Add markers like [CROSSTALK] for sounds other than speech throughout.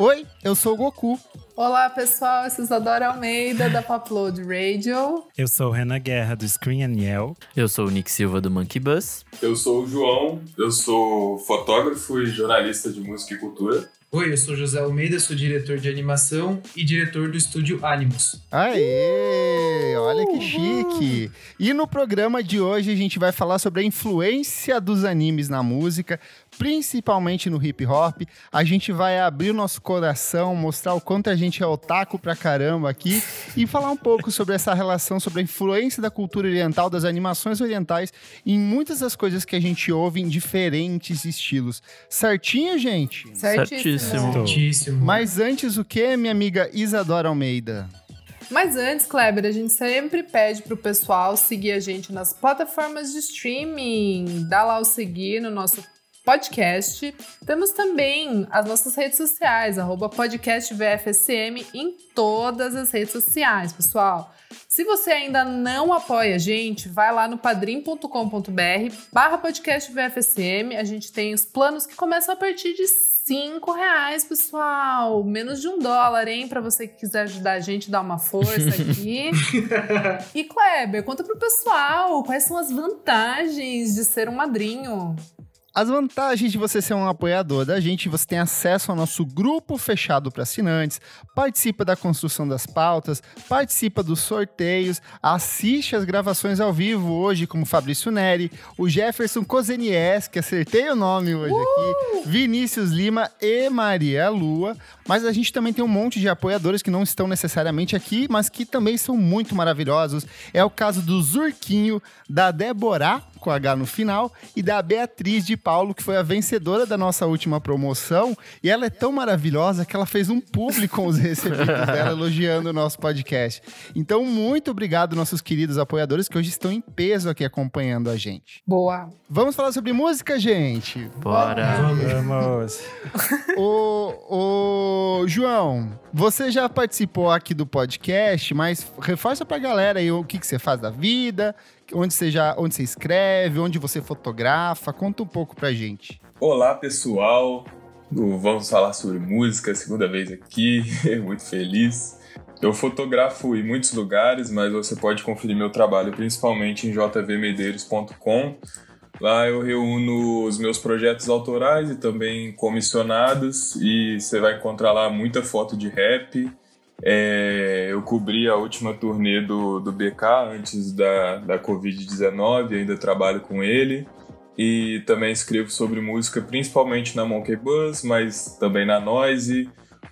Oi, eu sou o Goku. Olá, pessoal. Eu sou Isadora Almeida, da Popload Radio. Eu sou o Renan Guerra, do Screen and Yell. Eu sou o Nick Silva, do Monkey Bus. Eu sou o João, eu sou fotógrafo e jornalista de música e cultura. Oi, eu sou José Almeida, sou diretor de animação e diretor do estúdio Animus. Aê! Olha que chique! E no programa de hoje a gente vai falar sobre a influência dos animes na música, principalmente no hip hop. A gente vai abrir o nosso coração, mostrar o quanto a gente é otaku pra caramba aqui e falar um pouco sobre essa relação, sobre a influência da cultura oriental, das animações orientais em muitas das coisas que a gente ouve em diferentes estilos. Certinho, gente? Certíssimo. Certíssimo. Mas antes o que, minha amiga Isadora Almeida? Mas antes, Kleber, a gente sempre pede pro pessoal seguir a gente nas plataformas de streaming. Dá lá o seguir no nosso podcast. Temos também as nossas redes sociais, arroba podcastvfsm em todas as redes sociais, pessoal. Se você ainda não apoia a gente, vai lá no padrim.com.br barra podcast VFSM. A gente tem os planos que começam a partir de cinco reais, pessoal. Menos de um dólar, hein? Para você que quiser ajudar a gente, dar uma força [LAUGHS] aqui. e Kleber, conta pro pessoal quais são as vantagens de ser um madrinho. As vantagens de você ser um apoiador da gente, você tem acesso ao nosso grupo fechado para assinantes, participa da construção das pautas, participa dos sorteios, assiste as gravações ao vivo hoje, como Fabrício Neri, o Jefferson Cozenies, que acertei o nome hoje aqui, Vinícius Lima e Maria Lua. Mas a gente também tem um monte de apoiadores que não estão necessariamente aqui, mas que também são muito maravilhosos. É o caso do Zurquinho, da Deborah, com H no final, e da Beatriz de Paulo, que foi a vencedora da nossa última promoção. E ela é tão maravilhosa que ela fez um público com os [LAUGHS] recebidos dela elogiando o nosso podcast. Então, muito obrigado, nossos queridos apoiadores, que hoje estão em peso aqui acompanhando a gente. Boa. Vamos falar sobre música, gente? Bora! Vamos! Ô, João, você já participou aqui do podcast, mas reforça pra galera aí o que, que você faz da vida, onde você já, onde você escreve, onde você fotografa, conta um pouco pra gente. Olá, pessoal. Vamos falar sobre música, segunda vez aqui, [LAUGHS] muito feliz. Eu fotografo em muitos lugares, mas você pode conferir meu trabalho principalmente em jvmedeiros.com. Lá eu reúno os meus projetos autorais e também comissionados, e você vai encontrar lá muita foto de rap. É, eu cobri a última turnê do, do BK antes da, da Covid-19, ainda trabalho com ele. E também escrevo sobre música, principalmente na Monkey Buzz, mas também na Noise.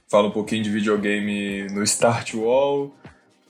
Falo um pouquinho de videogame no Start Wall.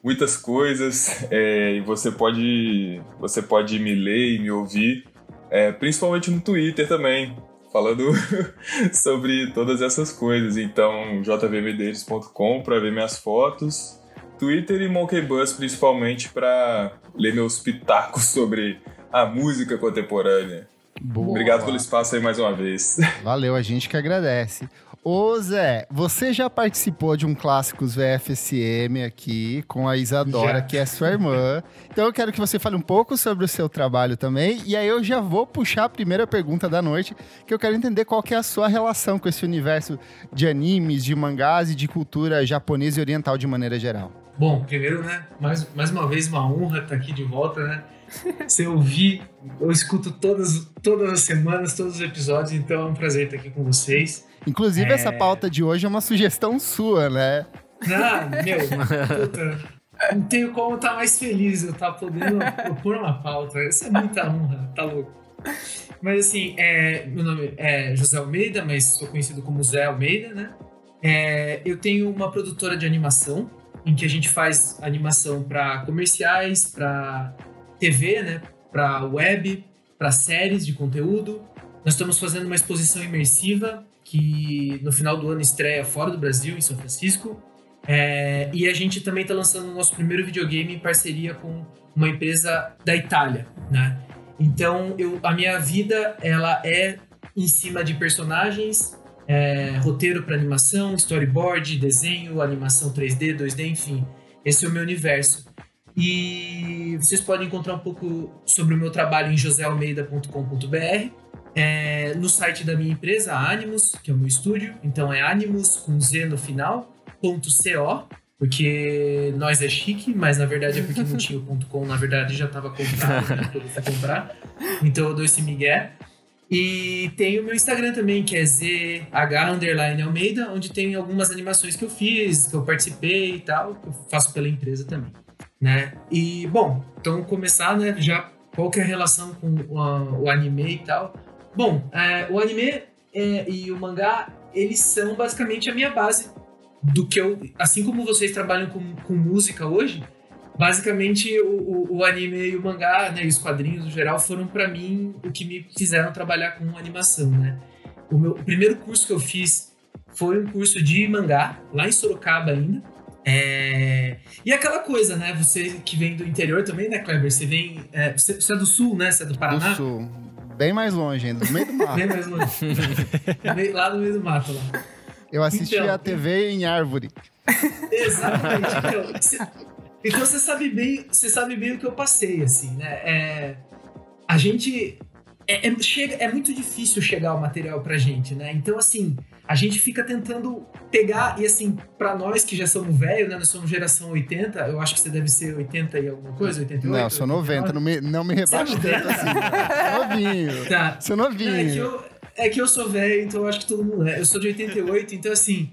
Muitas coisas. É, e você pode, você pode me ler e me ouvir, é, principalmente no Twitter também, falando [LAUGHS] sobre todas essas coisas. Então, jvmedeiros.com para ver minhas fotos. Twitter e Monkey Buzz principalmente para ler meus pitacos sobre a música contemporânea. Boa. Obrigado pelo espaço aí mais uma vez. Valeu, a gente que agradece. Ô Zé, você já participou de um Clássicos VFSM aqui com a Isadora, Já. que é sua irmã. Então eu quero que você fale um pouco sobre o seu trabalho também. E aí eu já vou puxar a primeira pergunta da noite, que eu quero entender qual que é a sua relação com esse universo de animes, de mangás e de cultura japonesa e oriental de maneira geral. Bom, primeiro, né, mais, mais uma vez uma honra estar aqui de volta, né? Se eu ouvir, eu escuto todas, todas as semanas, todos os episódios, então é um prazer estar aqui com vocês. Inclusive, É. essa pauta de hoje é uma sugestão sua, né? Ah, meu, puta, não tenho como estar mais feliz eu estar podendo propor uma pauta. Isso é muita honra, tá louco. Mas assim, é, meu nome é José Almeida, mas sou conhecido como Zé Almeida, né? É, eu tenho uma produtora de animação, em que a gente faz animação para comerciais, para TV, né? Para web, para séries de conteúdo. Nós estamos fazendo uma exposição imersiva que no final do ano estreia fora do Brasil, em São Francisco. É, e a gente também está lançando o nosso primeiro videogame em parceria com uma empresa da Itália, né? Então, eu, a minha vida, ela é em cima de personagens, é, roteiro para animação, storyboard, desenho, animação 3D, 2D, enfim. Esse é o meu universo. E vocês podem encontrar um pouco sobre o meu trabalho em josealmeida.com.br. é, no site da minha empresa, Animus, que é o meu estúdio. Então é Animus com Z no final, ponto .co, porque nós é chique, mas na verdade é porque não tinha o .com, na verdade já estava comprado né, comprar. Então eu dou esse migué. E tem o meu Instagram também, que é ZH Underline Almeida, onde tem algumas animações que eu fiz, que eu participei e tal, que eu faço pela empresa também, né? E, bom, então começar, né, já qual que é a relação com o, anime e tal. Bom, é, o anime é, e o mangá, eles são basicamente a minha base do que eu... Assim como vocês trabalham com, com música hoje, basicamente o, o, o, anime e o mangá, né, e os quadrinhos no geral, foram para mim o que me fizeram trabalhar com animação, né? O, meu, o primeiro curso que eu fiz foi um curso de mangá, lá em Sorocaba ainda. É... E aquela coisa, né? Você que vem do interior também, né, Kleber? Você vem. É, você, você, é do sul, né? Você é do Paraná? Do sul. Bem mais longe ainda, no meio do [LAUGHS] mato. Bem mais longe. [LAUGHS] lá no meio do mato, lá. Eu assisti então, a TV em árvore. [LAUGHS] Exatamente. Então, então você sabe bem, você sabe bem o que eu passei, assim, né? É, a gente é, é, chega, é muito difícil chegar o material pra gente, né? Então, assim, a gente fica tentando pegar, e assim, pra nós que já somos velhos, né? Nós somos geração 80, eu acho que você deve ser 80 e alguma coisa, 88? Não, sou 90, não me, não me rebaixe tanto assim. novinho. [LAUGHS] Tá. Sou novinho. é, que eu, é que eu sou velho, então eu acho que todo mundo é. Eu sou de 88, então assim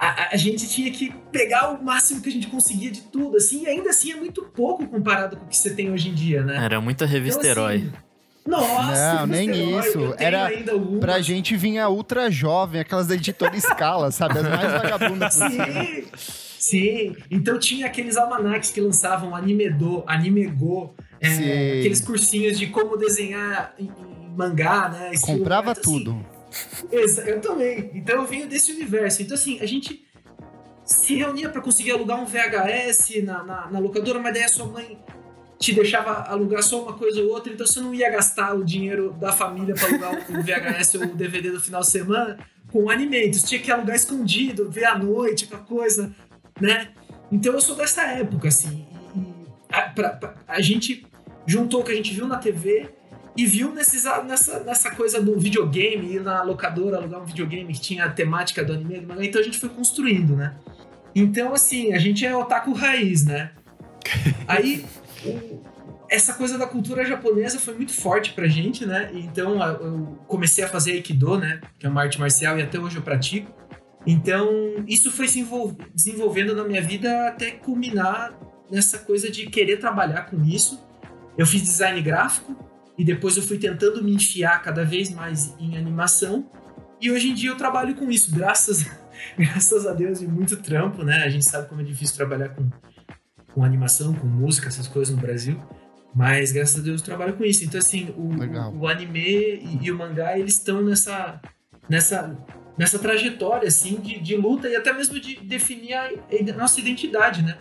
a, a, gente tinha que pegar o máximo que a gente conseguia de tudo, assim, e ainda assim é muito pouco comparado com o que você tem hoje em dia, né? Era muita revista então, assim, herói. Nossa, não, nem herói, isso. Era pra gente vinha ultra jovem, aquelas da editora escala, sabe? As mais vagabundas Sim. Sim, então tinha aqueles almanacs que lançavam Animedô, Animego, é, aqueles cursinhos de como desenhar em, em mangá, né? Comprava tudo. Assim. Eu também. Então eu venho desse universo. Então, assim, a gente se reunia para conseguir alugar um VHS na, na, na, locadora, mas daí a sua mãe te deixava alugar só uma coisa ou outra, então você não ia gastar o dinheiro da família para alugar o VHS ou o DVD do final de semana com alimentos. Tinha que alugar escondido, ver à noite, aquela coisa, né? Então eu sou dessa época, assim. A, pra, pra, a gente juntou o que a gente viu na TV e viu nesses, nessa, nessa coisa do videogame, ir na locadora alugar um videogame que tinha a temática do anime, então a gente foi construindo, né? Então, assim, a gente é otaku raiz, né? Aí, essa coisa da cultura japonesa foi muito forte pra gente, né? Então, eu comecei a fazer Aikido, né? Que é uma arte marcial e até hoje eu pratico. Então, isso foi se desenvolvendo na minha vida até culminar nessa coisa de querer trabalhar com isso. Eu fiz design gráfico, e depois eu fui tentando me enfiar cada vez mais em animação. E hoje em dia eu trabalho com isso, graças, [LAUGHS] graças a Deus e muito trampo, né? A gente sabe como é difícil trabalhar com, com animação, com música, essas coisas no Brasil. Mas graças a Deus eu trabalho com isso. Então, assim, o, o, o anime e, e, o mangá, eles estão nessa, nessa, nessa trajetória, assim, de, de luta e até mesmo de definir a, a nossa identidade, né?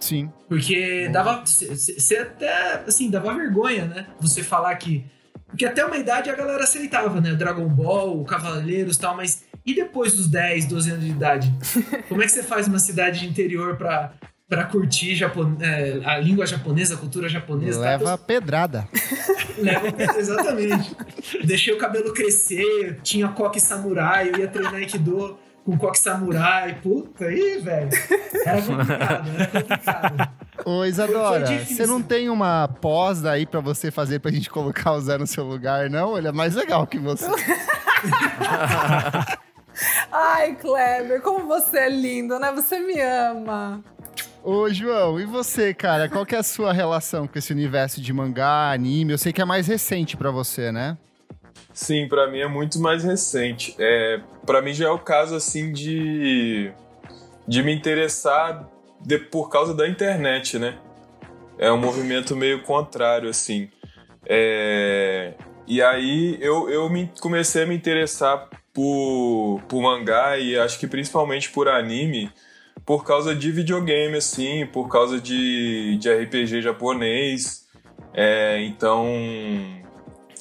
Sim. Porque dava. Você até. Assim, dava vergonha, né? Você falar que. Porque até uma idade a galera aceitava, né? Dragon Ball, Cavaleiros e tal, mas. E depois dos 10, 12 anos de idade? [LAUGHS] Como é que você faz uma cidade de interior pra, pra curtir Japon... É, a língua japonesa, a cultura japonesa? Leva tá? pedrada. [LAUGHS] Leva exatamente. Deixei o cabelo crescer, tinha coque samurai, eu ia treinar Aikido com coque samurai. Puta, aí, velho. Era complicado, era complicado. Ô, Isadora, você não tem uma pós daí pra você fazer pra gente colocar o Zé no seu lugar, não? Ele é mais legal que você. [LAUGHS] Ai, Kleber, como você é lindo, né? Você me ama. Ô, João, e você, cara? Qual que é a sua relação com esse universo de mangá, anime? Eu sei que é mais recente para você, né? Sim, para mim é muito mais recente. É, para mim já é o caso assim de de me interessar de, por causa da internet, né? É um movimento meio contrário assim. É, e aí eu, eu me, comecei a me interessar por, por mangá e acho que principalmente por anime por causa de videogame, assim, por causa de, de RPG japonês. É, então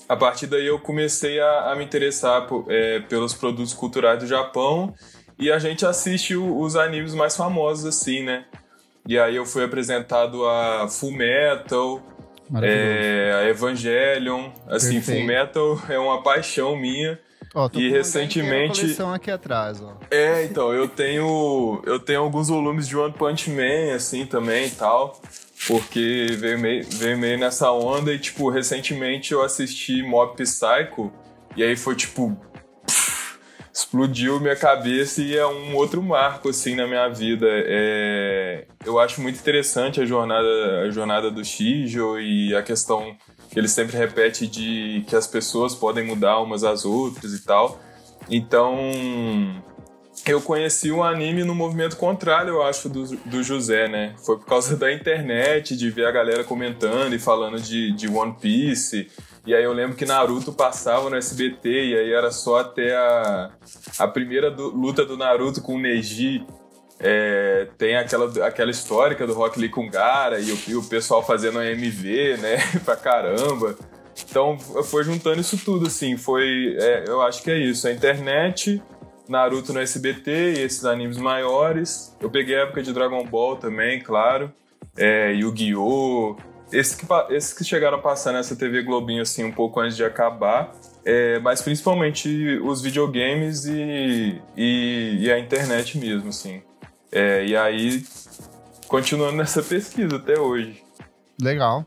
a partir daí eu comecei a, a me interessar por, é, pelos produtos culturais do Japão e a gente assiste o, os animes mais famosos assim, né? E aí eu fui apresentado a Full Metal, é, a Evangelion. Assim, Perfeito. Full Metal é uma paixão minha. Ó, e recentemente- coleção aqui atrás, ó. É, então, eu tenho. Eu tenho alguns volumes de One Punch Man, assim, também e tal. Porque veio meio, veio meio nessa onda e, tipo, recentemente eu assisti Mob Psycho. E aí foi tipo. pff, explodiu minha cabeça e é um outro marco, assim, na minha vida. É, eu acho muito interessante a jornada, a jornada do Shijo e a questão que ele sempre repete de que as pessoas podem mudar umas às outras e tal. Então, eu conheci o anime no movimento contrário, eu acho, do, do José, né? Foi por causa da internet, de ver a galera comentando e falando de, de One Piece. E aí eu lembro que Naruto passava no SBT e aí era só até a, a primeira do- luta do Naruto com o Neji. É, tem aquela, aquela histórica do Rock Lee com Gara e o, e o pessoal fazendo AMV, né? [LAUGHS] pra caramba. Então foi juntando isso tudo, assim. Foi. é, eu acho que é isso. A internet, Naruto no SBT e esses animes maiores. Eu peguei a época de Dragon Ball também, claro. É, Yu-Gi-Oh! Esses que, esses que chegaram a passar nessa TV Globinho, assim, um pouco antes de acabar. É, mas principalmente os videogames e, e, e a internet mesmo, assim. É, e aí, continuando nessa pesquisa até hoje. Legal.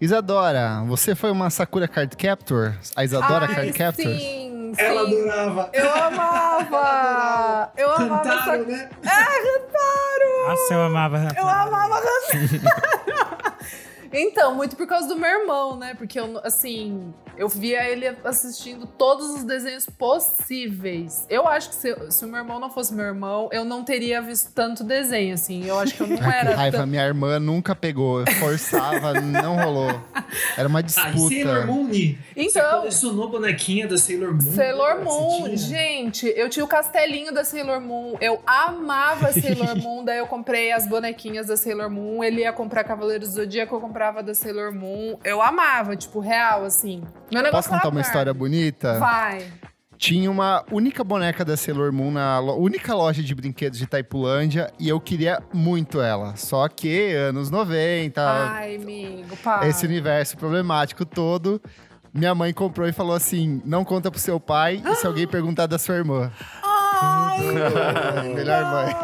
Isadora, você foi uma Sakura Card Captor? A Isadora Ai, Card Captor? Sim, sim. [LAUGHS] Ela adorava. Eu amava! Eu amava essa... Cantaram, né? Nossa, eu amava. Eu [LAUGHS] amava Então, muito por causa do meu irmão, né? Porque eu, assim, eu via ele assistindo todos os desenhos possíveis. Eu acho que se, se o meu irmão não fosse meu irmão, eu não teria visto tanto desenho, assim. Eu acho que eu não Ai, que era. raiva, tão- minha irmã nunca pegou. Eu Forçava, não rolou. Era uma Ah, e Sailor disputa. Moon, Ni? Você Então, colecionou bonequinha da Sailor Moon? Sailor Moon, gente, eu tinha o castelinho da Sailor Moon, eu amava Sailor [LAUGHS] Moon, daí eu comprei as bonequinhas da Sailor Moon, ele ia comprar Cavaleiros do Zodíaco, eu comprava da Sailor Moon, eu amava, tipo, real, assim. Meu negócio Posso contar uma Barbie. história bonita? Vai. Tinha uma única boneca da Sailor Moon na lo- única loja de brinquedos de Taipulândia e eu queria muito ela. Só que anos 90, Ai, amigo, para. esse universo problemático todo. Minha mãe comprou e falou assim: não conta pro seu pai e se [GASPS] alguém perguntar da sua irmã. Ai, [LAUGHS] Melhor mãe.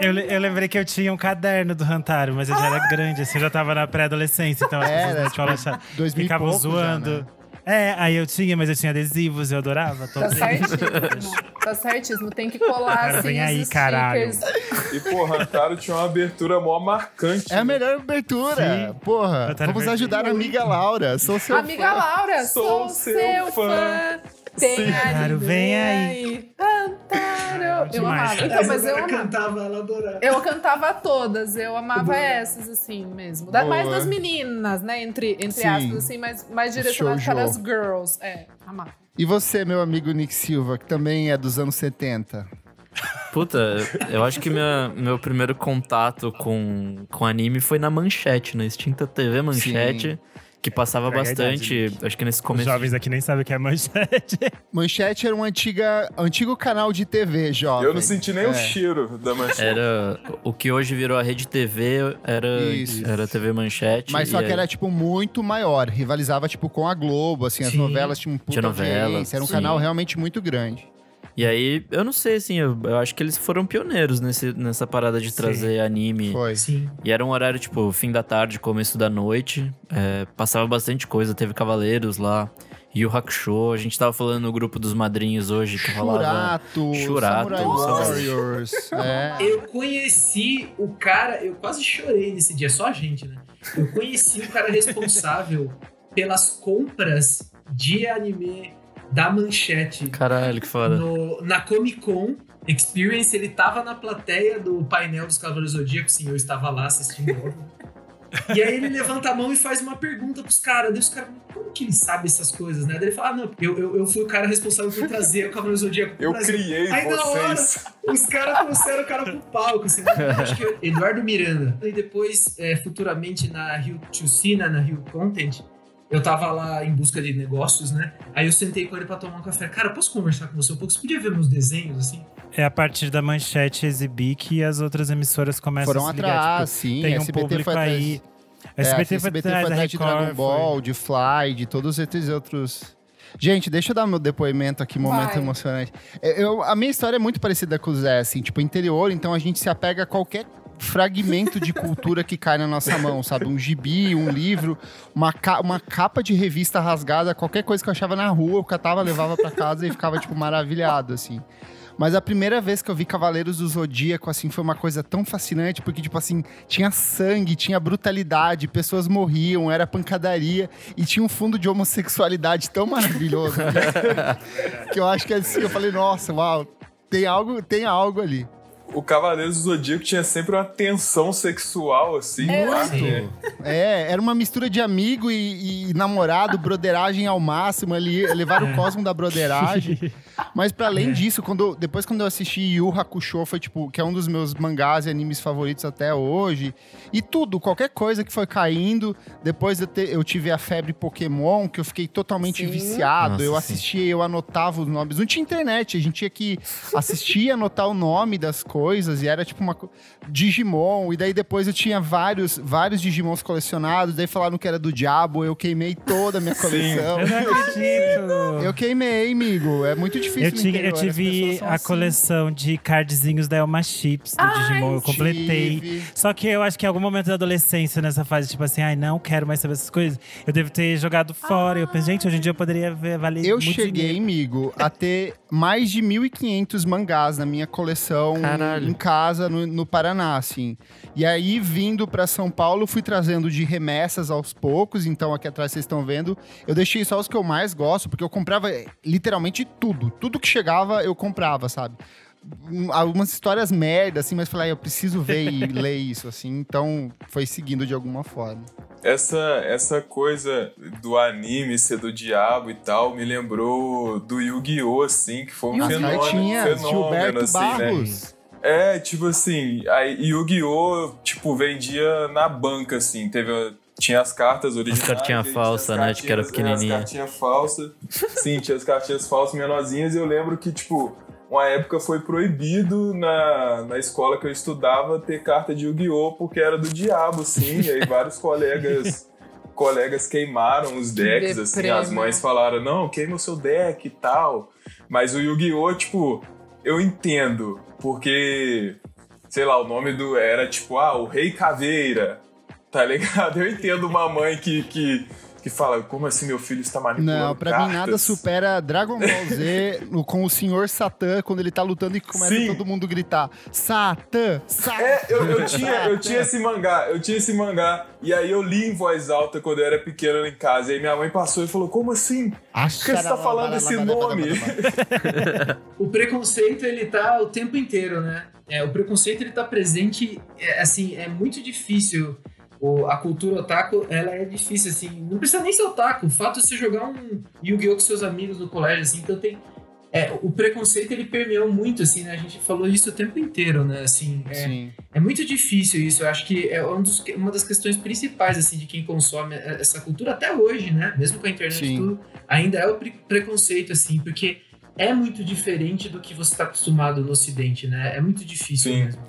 Eu, eu lembrei que eu tinha um caderno do Rantaro, mas eu já era grande, assim, eu já tava na pré-adolescência, então as pessoas na escola achavam- 2000 e ficavam pouco já, zoando. né? É, aí eu tinha, mas eu tinha adesivos, eu adorava. Tá certíssimo, tá certíssimo. Tem que colar, Cara, assim, vem aí, caralho. stickers. E, porra, Rantaro tinha uma abertura mó marcante. É a né? melhor abertura. Sim. Porra, tava vamos ajudar a amiga Laura. Sou seu Amiga fã. Laura, Sou sou, seu seu fã. fã. Tem Sim. Claro, vem aí. Rantaro. Eu amava. A Então, mas eu amava. cantava, ela adorava. Eu cantava todas, eu amava essas, assim mesmo. Da- mais das meninas, né? Entre, entre Sim. aspas, assim, mais, mais direcionado Shoujo. para as girls. É, amava. E você, meu amigo Nick Silva, que também é dos anos 70? Puta, eu acho que minha, meu primeiro contato com, com anime foi na Manchete, na extinta TV Manchete, que passava É verdade, bastante, acho que nesse Os começo. jovens aqui nem sabem o que é manchete. [LAUGHS] Manchete era um antiga, antigo canal de TV, jovem. Eu não senti nem É. o cheiro da manchete. Era o que hoje virou a Rede TV, era, Isso. era TV Manchete. Mas só que aí- era, tipo, muito maior. Rivalizava, tipo, com a Globo, assim. As Sim. novelas tinham um puta Tinha novela. Era um sim. canal realmente muito grande. E aí, eu não sei, assim, eu, eu acho que eles foram pioneiros nesse, nessa parada de Sim. trazer anime. Foi. Sim. E era um horário, tipo, fim da tarde, começo da noite. É, passava bastante coisa, teve Cavaleiros lá. Yu Hakusho, a gente tava falando no grupo dos madrinhos hoje que rolava. Churato, Churato, Samurai. Warriors. é. Eu conheci o cara, eu quase chorei nesse dia, só a gente, né? Eu conheci o cara responsável pelas compras de anime da Manchete Caralho, que foda. no- na Comic Con Experience. Ele tava na plateia do painel dos Cavaleiros do Zodíaco, sim, eu estava lá assistindo. óbvio. E aí ele levanta a mão e faz uma pergunta pros caras. Daí os caras, como que ele sabe essas coisas, né? Daí ele fala, ah, não, eu, eu, eu fui o cara responsável por trazer o Cavaleiro do Zodíaco pro Eu Brasil. criei Aí na hora, vocês. os caras trouxeram o cara pro palco, assim, acho que é Eduardo Miranda. E depois, é, futuramente, na Rio Chusina, na Rio Content, eu tava lá em busca de negócios, né? Aí eu sentei com ele pra tomar um café. Cara, posso conversar com você um pouco? Você podia ver meus desenhos, assim? É a partir da manchete exibir que as outras emissoras começam Foram a se ligar. atrás, tipo, sim. tem um SBT público foi atrás. aí. SBT é, foi SBT atrás foi da atrás de Dragon Ball, de Fly, de todos esses outros. Gente, deixa eu dar meu depoimento aqui, momento Vai. emocionante. É, Eu, a minha história é muito parecida com o Zé, assim, tipo, interior, então a gente se apega a qualquer fragmento de cultura que cai na nossa mão, sabe? Um gibi, um livro, uma, ca- uma capa de revista rasgada, qualquer coisa que eu achava na rua, eu catava, levava pra casa e ficava, tipo, maravilhado, assim. Mas a primeira vez que eu vi Cavaleiros do Zodíaco, assim, foi uma coisa tão fascinante, porque, tipo assim, tinha sangue, tinha brutalidade, pessoas morriam, era pancadaria, e tinha um fundo de homossexualidade tão maravilhoso, né? [LAUGHS] que eu acho que assim, eu falei, nossa, uau, tem algo, tem algo ali. O Cavaleiros do Zodíaco tinha sempre uma tensão sexual, assim. É, né? É, era uma mistura de amigo e, e namorado, broderagem ao máximo, ali, levar o cosmo da broderagem. [LAUGHS] Mas pra além disso, quando, depois quando eu assisti Yu Hakusho, foi tipo, que é um dos meus mangás e animes favoritos até hoje. E tudo, qualquer coisa que foi caindo. Depois eu, te- eu tive a febre Pokémon, que eu fiquei totalmente Sim. viciado. Nossa, eu sim. assistia, eu anotava os nomes. Não tinha internet, a gente tinha que assistir e anotar o nome das coisas. E era tipo uma. Digimon. E daí depois eu tinha vários, vários Digimons colecionados. Daí falaram que era do diabo, eu queimei toda a minha coleção. Eu não acredito. Eu queimei, amigo. É muito difícil Eu, eu tive a assim. coleção de cardzinhos da Elma Chips do Digimon. Eu completei. Tive. Só que eu acho que em algum momento da adolescência, nessa fase, tipo assim, ai, não quero mais saber essas coisas, eu devo ter jogado fora. Eu pensei, gente, hoje em dia eu poderia ver, valer Eu cheguei, dinheiro. amigo, a ter mais de 1.500 mangás na minha coleção Caralho. em casa, no, no Paraná, assim. E aí, vindo pra São Paulo, fui trazendo de remessas aos poucos. Então, aqui atrás vocês estão vendo. Eu deixei só os que eu mais gosto, porque eu comprava eh, literalmente tudo. Tudo que chegava, eu comprava, sabe? Um, Algumas histórias merda, assim, mas falei, ah, eu preciso ver e [LAUGHS] ler isso, assim. Então, foi seguindo de alguma forma. Essa, essa coisa do anime ser do diabo e tal me lembrou do Yu-Gi-Oh! assim, que foi um As fenômeno, cartinhas, fenômeno Gilberto assim, né? Barros. É, tipo assim, a Yu-Gi-Oh! tipo, vendia na banca, assim, teve... Tinha as cartas originais. cartinha e tinha falsa, as né, de que era cartinhas- é, pequenininha. As cartinhas falsas. Sim, tinha as cartinhas falsas menorzinhas e eu lembro que, tipo, uma época foi proibido na, na escola que eu estudava ter carta de Yu-Gi-Oh! porque era do diabo, assim, e aí vários colegas... [LAUGHS] Colegas queimaram os decks, assim, as né? mães falaram, não, queima o seu deck e tal. Mas o Yu-Gi-Oh!, tipo, eu entendo, porque, sei lá, o nome do era tipo, ah, o Rei Caveira, tá ligado? Eu entendo uma mãe que, que, que fala, como assim meu filho está manipulando Não, pra mim nada cartas?" supera Dragon Ball Z [LAUGHS] com o Senhor Satã, quando ele tá lutando e começa Sim. todo mundo gritar: Satã! Satã! É, eu, eu [LAUGHS] tinha, eu tinha esse mangá, eu tinha esse mangá, e aí eu li em voz alta quando eu era pequeno lá em casa, e aí minha mãe passou e falou, como assim? Por que você tá falando esse nome? O preconceito, ele tá o tempo inteiro, né? É, o preconceito, ele tá presente, é, assim, é muito difícil. O, a cultura otaku, ela é difícil, assim. Não precisa nem ser otaku. O fato de você jogar um Yu-Gi-Oh! com seus amigos no colégio, assim, então tem... É, o preconceito, ele permeou muito, assim, né? A gente falou isso o tempo inteiro, né? Assim, é, Sim. é muito difícil isso. Eu acho que é um dos- uma das questões principais, assim, de quem consome essa cultura até hoje, né? Mesmo com a internet e Sim. tudo, ainda é o pre- preconceito, assim, porque é muito diferente do que você está acostumado no Ocidente, né? É muito difícil Sim. mesmo.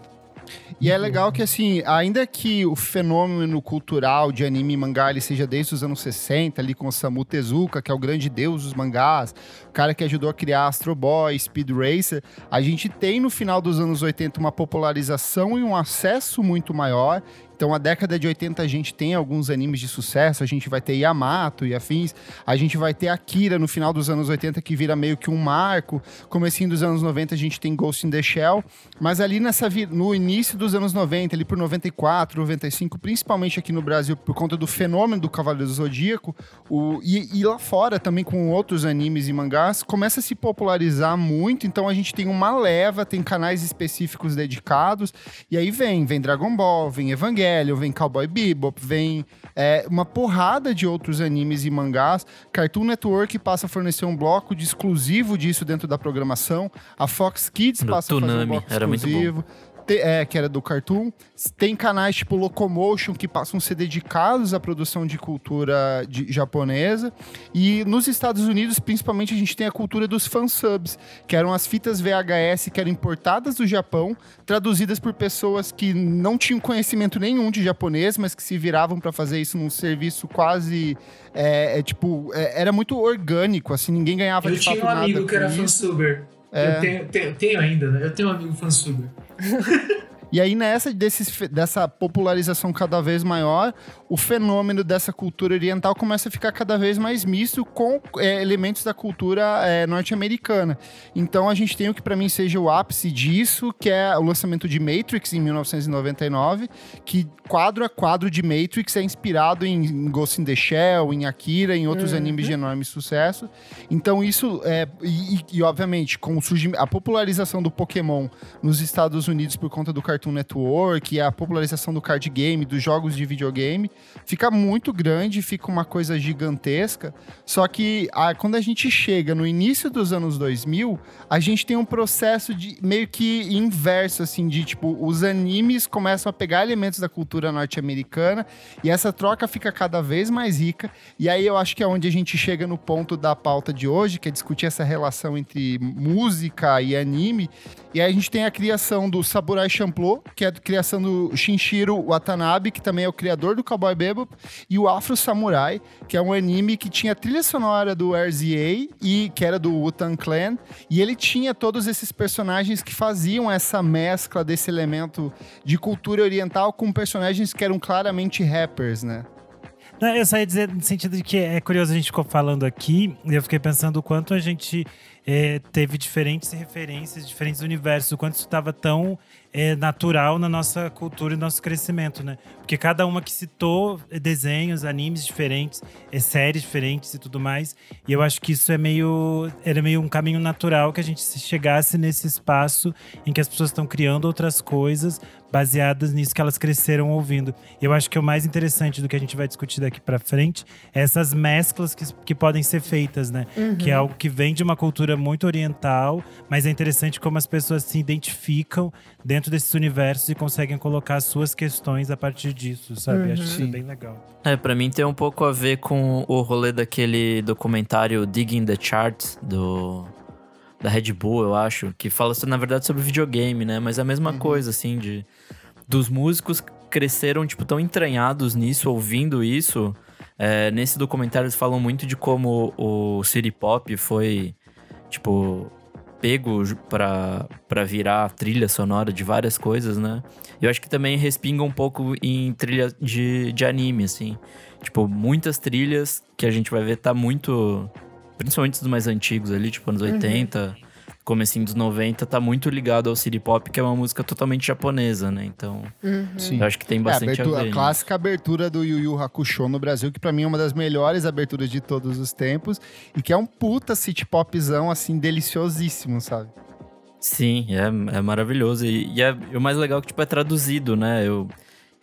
E é legal que, assim, ainda que o fenômeno cultural de anime e mangá ele seja desde os anos 60, ali com Samu Tezuka, que é o grande deus dos mangás, o cara que ajudou a criar Astro Boy, Speed Racer, a gente tem no final dos anos 80 uma popularização e um acesso muito maior. Então, a década de 80 a gente tem alguns animes de sucesso, a gente vai ter Yamato e afins, a gente vai ter Akira no final dos anos 80 que vira meio que um marco, comecinho dos anos 90 a gente tem Ghost in the Shell, mas ali nessa no início dos anos 90, ali por 94, 95, principalmente aqui no Brasil por conta do fenômeno do Cavaleiro do Zodíaco, o, e, e lá fora também com outros animes e mangás, começa a se popularizar muito, então a gente tem uma leva, tem canais específicos dedicados, e aí vem, vem Dragon Ball, vem Evangelion, vem Cowboy Bebop, vem é, uma porrada de outros animes e mangás. Cartoon Network passa a fornecer um bloco de exclusivo disso dentro da programação. A Fox Kids Do passa a fazer um bloco era muito bom. Te- é, que era do Cartoon. Tem canais tipo Locomotion que passam a ser dedicados à produção de cultura de- japonesa. E nos Estados Unidos, principalmente, a gente tem a cultura dos fansubs, que eram as fitas VHS que eram importadas do Japão, traduzidas por pessoas que não tinham conhecimento nenhum de japonês, mas que se viravam para fazer isso num serviço quase. É, é, tipo, é, era muito orgânico, assim, ninguém ganhava Eu de tinha fato um nada amigo que era isso. fansuber. É. Eu tenho, tenho, tenho ainda, né? Eu tenho um amigo fansuber. [LAUGHS] E aí, nessa desses, dessa popularização cada vez maior, o fenômeno dessa cultura oriental começa a ficar cada vez mais misto com é, elementos da cultura é, norte-americana. Então, a gente tem o que para mim seja o ápice disso, que é o lançamento de Matrix em 1999, que quadro a quadro de Matrix é inspirado em Ghost in the Shell, em Akira, em outros animes de enorme sucesso. Então, isso é. E, e, obviamente, com a popularização do Pokémon nos Estados Unidos por conta do Cartoon Network a popularização do card game, dos jogos de videogame, fica muito grande, fica uma coisa gigantesca. Só que ah, quando a gente chega no início dos anos 2000, a gente tem um processo de meio que inverso, assim, de tipo, os animes começam a pegar elementos da cultura norte-americana e essa troca fica cada vez mais rica. E aí eu acho que é onde a gente chega no ponto da pauta de hoje, que é discutir essa relação entre música e anime. E aí a gente tem a criação do Samurai Champloo, que é a criação do Shinshiro Watanabe, que também é o criador do Cowboy Bebop, e o Afro Samurai, que é um anime que tinha a trilha sonora do RZA, e que era do Wu-Tang Clan, e ele tinha todos esses personagens que faziam essa mescla desse elemento de cultura oriental com personagens que eram claramente rappers, né? Não, eu só ia dizer no sentido de que é curioso, a gente ficou falando aqui, e eu fiquei pensando o quanto a gente é, teve diferentes referências, diferentes universos, o quanto isso estava tão é, natural na nossa cultura e nosso crescimento, né? Porque cada uma que citou desenhos, animes diferentes, é, séries diferentes e tudo mais. E eu acho que isso é meio, era meio um caminho natural que a gente chegasse nesse espaço em que as pessoas estão criando outras coisas baseadas nisso que elas cresceram ouvindo. Eu acho que o mais interessante do que a gente vai discutir daqui para frente é essas mesclas que, que podem ser feitas, né? Que é algo que vem de uma cultura muito oriental, mas é interessante como as pessoas se identificam dentro desses universos e conseguem colocar suas questões a partir disso, sabe? Acho isso bem legal. É, pra mim tem um pouco a ver com o rolê daquele documentário Digging the Charts do da Red Bull, eu acho, que fala na verdade sobre videogame, né? Mas é a mesma coisa assim de dos músicos cresceram tipo tão entranhados nisso, ouvindo isso. É, nesse documentário eles falam muito de como o City Pop foi tipo pego ju- pra, pra virar trilha sonora de várias coisas, né? Eu acho que também respinga um pouco em trilha de, de anime, assim. Tipo, muitas trilhas que a gente vai ver tá muito. Principalmente os mais antigos ali, tipo anos 80, comecinho dos 90, tá muito ligado ao City Pop, que é uma música totalmente japonesa, né? Então, Sim. eu acho que tem É, a, bastante abertura- a a ver. nisso. clássica abertura do Yu Yu Hakusho no Brasil, que pra mim é uma das melhores aberturas de todos os tempos, e que é um puta city popzão, assim, deliciosíssimo, sabe? Sim, é, é maravilhoso. E, e é, e o mais legal é que, tipo, é traduzido, né? Eu,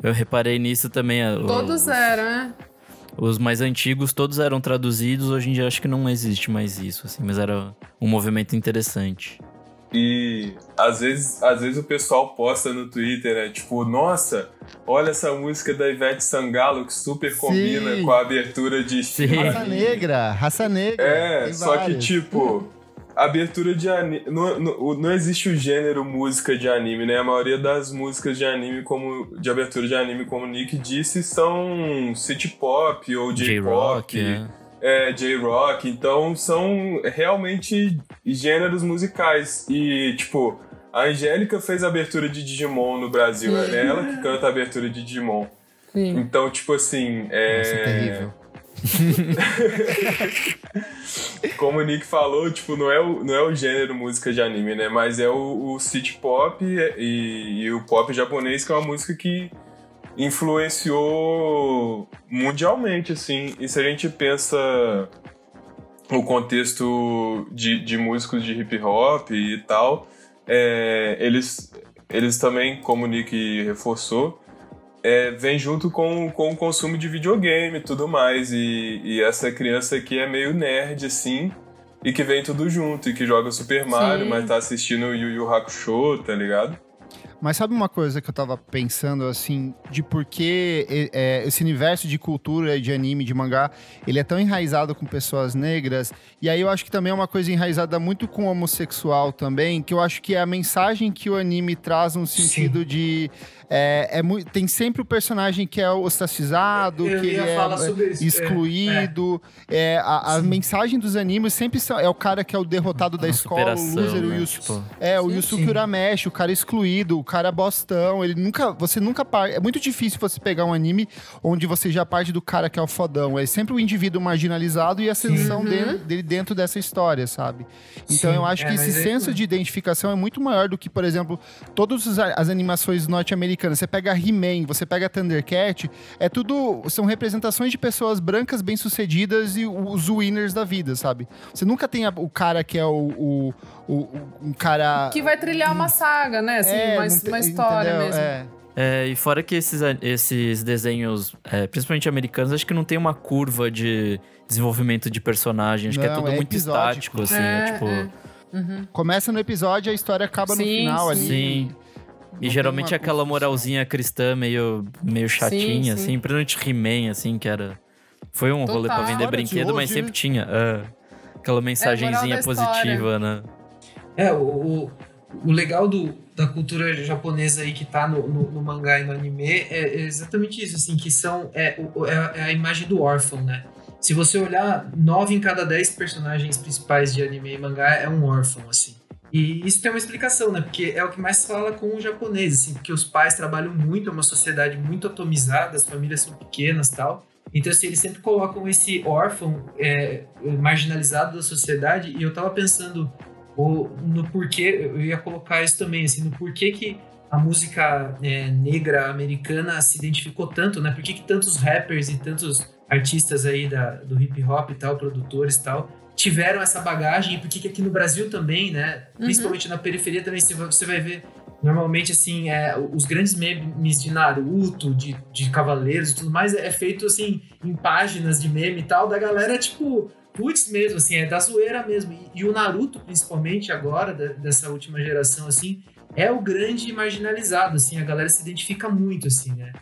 eu reparei nisso também. a- Todos os, eram, né? Os mais antigos, todos eram traduzidos. Hoje em dia, acho que não existe mais isso, assim. Mas era um movimento interessante. E às vezes, às vezes o pessoal posta no Twitter, né? Tipo, nossa, olha essa música da Ivete Sangalo que super Sim. combina com a abertura de Sim. Raça negra, raça negra. É, só que tipo, abertura de anime. Não, não, não existe o gênero música de anime, né? A maioria das músicas de anime, como de abertura de anime, como o Nick disse, são city pop ou J-pop. J-Rock, né? É, J-Rock, então são realmente gêneros musicais. E, tipo, a Angélica fez a abertura de Digimon no Brasil, Sim. é ela que canta a abertura de Digimon. Sim. Então, tipo assim, é. Nossa, terrível. [LAUGHS] Como o Nick falou, tipo, não é o, não é o gênero música de anime, né? Mas é o, o city pop e, e o pop japonês, que é uma música que influenciou mundialmente, assim. E se a gente pensa o contexto de, de músicos de hip hop e tal, é, eles, eles também, como o Nick reforçou, é, vem junto com, com o consumo de videogame e tudo mais. E, e essa criança aqui é meio nerd, assim, e que vem tudo junto, e que joga Super Mario, Sim. mas tá assistindo Yu Yu Hakusho, tá ligado? Mas sabe uma coisa que eu tava pensando, assim, de por que é, esse universo de cultura, de anime, de mangá, ele é tão enraizado com pessoas negras, e aí eu acho que também é uma coisa enraizada muito com homossexual também, que eu acho que é a mensagem que o anime traz no sentido Sim. de é, é muito, tem sempre o personagem que é ostracizado, que é, é excluído. É, a, a mensagem dos animes sempre são, é o cara que é o derrotado da escola, o loser, né? o Yusu, tipo... é o Yusuke Urameshi, o cara excluído, o cara bostão. Ele nunca, você nunca parte. É muito difícil você pegar um anime onde você já parte do cara que é o fodão. É sempre o indivíduo marginalizado e a ascensão dele, dele, dentro dessa história, sabe? Então Sim. eu acho que é, esse senso de identificação é muito maior do que, por exemplo, todas as animações norte-americanas americana. Você pega He-Man, você pega Thundercat, é tudo. São representações de pessoas brancas bem-sucedidas e os winners da vida, sabe? Você nunca tem a, o cara que é o, o, o, um cara. Que vai trilhar uma saga, né? Assim, é, uma, uma história entendeu? mesmo. É. É, e fora que esses, esses desenhos, é, principalmente americanos, acho que não tem uma curva de desenvolvimento de personagem. Acho não, que é tudo é muito estático, assim. É, tipo... É. Uhum. Começa no episódio e a história acaba sim, no final ali. Sim. E geralmente aquela moralzinha cristã meio, meio chatinha, sim, sim. assim, principalmente He-Man, assim, que era. Foi um Total. rolê pra vender brinquedo, mas sempre tinha uh, aquela mensagenzinha é positiva, né? É, o, o legal do, da cultura japonesa aí que tá no, no, no mangá e no anime é, é, exatamente isso, assim, que são. É, é, é a imagem do órfão, né? Se você olhar, nove em cada dez personagens principais de anime e mangá é um órfão, assim. E isso tem uma explicação, né? Porque é o que mais fala com o japonês, assim, porque os pais trabalham muito, é uma sociedade muito atomizada, as famílias são pequenas tal. Então, assim, eles sempre colocam esse órfão é, marginalizado da sociedade, e eu tava pensando no porquê, eu ia colocar isso também, assim, no porquê que a música é, negra americana se identificou tanto, né? Por que, que tantos rappers e tantos artistas aí da, do hip hop e tal, produtores e tal, tiveram essa bagagem, porque que aqui no Brasil também, né? Uhum. Principalmente na periferia também, você vai ver normalmente assim, é, os grandes memes de Naruto, de, de Cavaleiros e tudo mais, é feito assim em páginas de meme e tal, da galera, tipo, putz mesmo, assim, é da zoeira mesmo. E, e o Naruto, principalmente agora, da, dessa última geração, assim, é o grande marginalizado, assim, a galera se identifica muito, assim, né?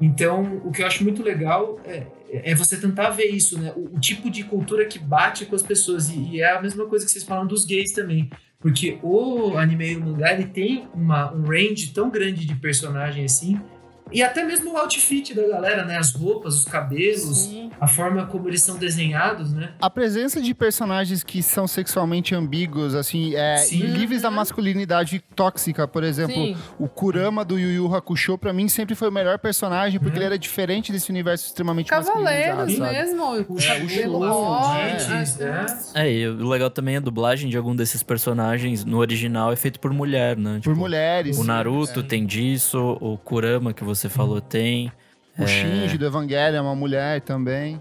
Então, o que eu acho muito legal é, é você tentar ver isso, né? O, o, tipo de cultura que bate com as pessoas. E, e, é a mesma coisa que vocês falam dos gays também. Porque o anime e o mangá, ele tem uma, um range tão grande de personagem assim, e até mesmo o outfit da galera, né? As roupas, os cabelos, Sim. a forma como eles são desenhados, né? A presença de personagens que são sexualmente ambíguos, assim, é, livres da masculinidade tóxica, por exemplo, Sim. o Kurama do Yu Yu Hakusho, pra mim, sempre foi o melhor personagem, porque uhum. ele era diferente desse universo extremamente Cavaleiros mesmo, o, o cabelo forte. É, é, e o legal também é a dublagem de algum desses personagens no original é feito por mulher, né? Tipo, por mulheres. O Naruto é. tem disso, o Kurama que você você falou tem. O é... Shinji do Evangelho é uma mulher também.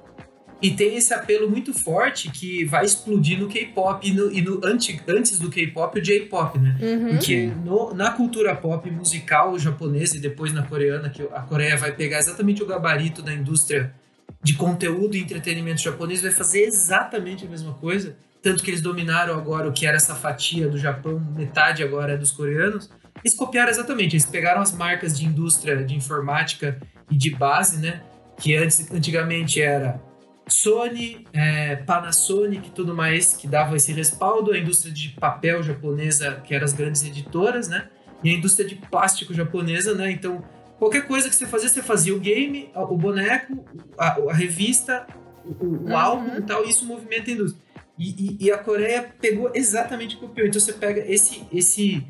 E tem esse apelo muito forte que vai explodir no K-pop e no, e no antes, antes do K-pop o J-pop, né? Uhum. Porque no, na cultura pop musical japonesa e depois na coreana, que a Coreia vai pegar exatamente o gabarito da indústria de conteúdo e entretenimento japonês, vai fazer exatamente a mesma coisa. Tanto que eles dominaram agora o que era essa fatia do Japão, metade agora é dos coreanos. Eles copiaram exatamente, eles pegaram as marcas de indústria de informática e de base, né? Que antes, antigamente era Sony, é, Panasonic e tudo mais, que dava esse respaldo, a indústria de papel japonesa, que eram as grandes editoras, né? E a indústria de plástico japonesa, né? Então, qualquer coisa que você fazia, você fazia o game, o boneco, a, a revista, o, o uhum. álbum e tal, e isso movimenta a indústria. E, e, e, a Coreia pegou exatamente o copiou. Então você pega esse, esse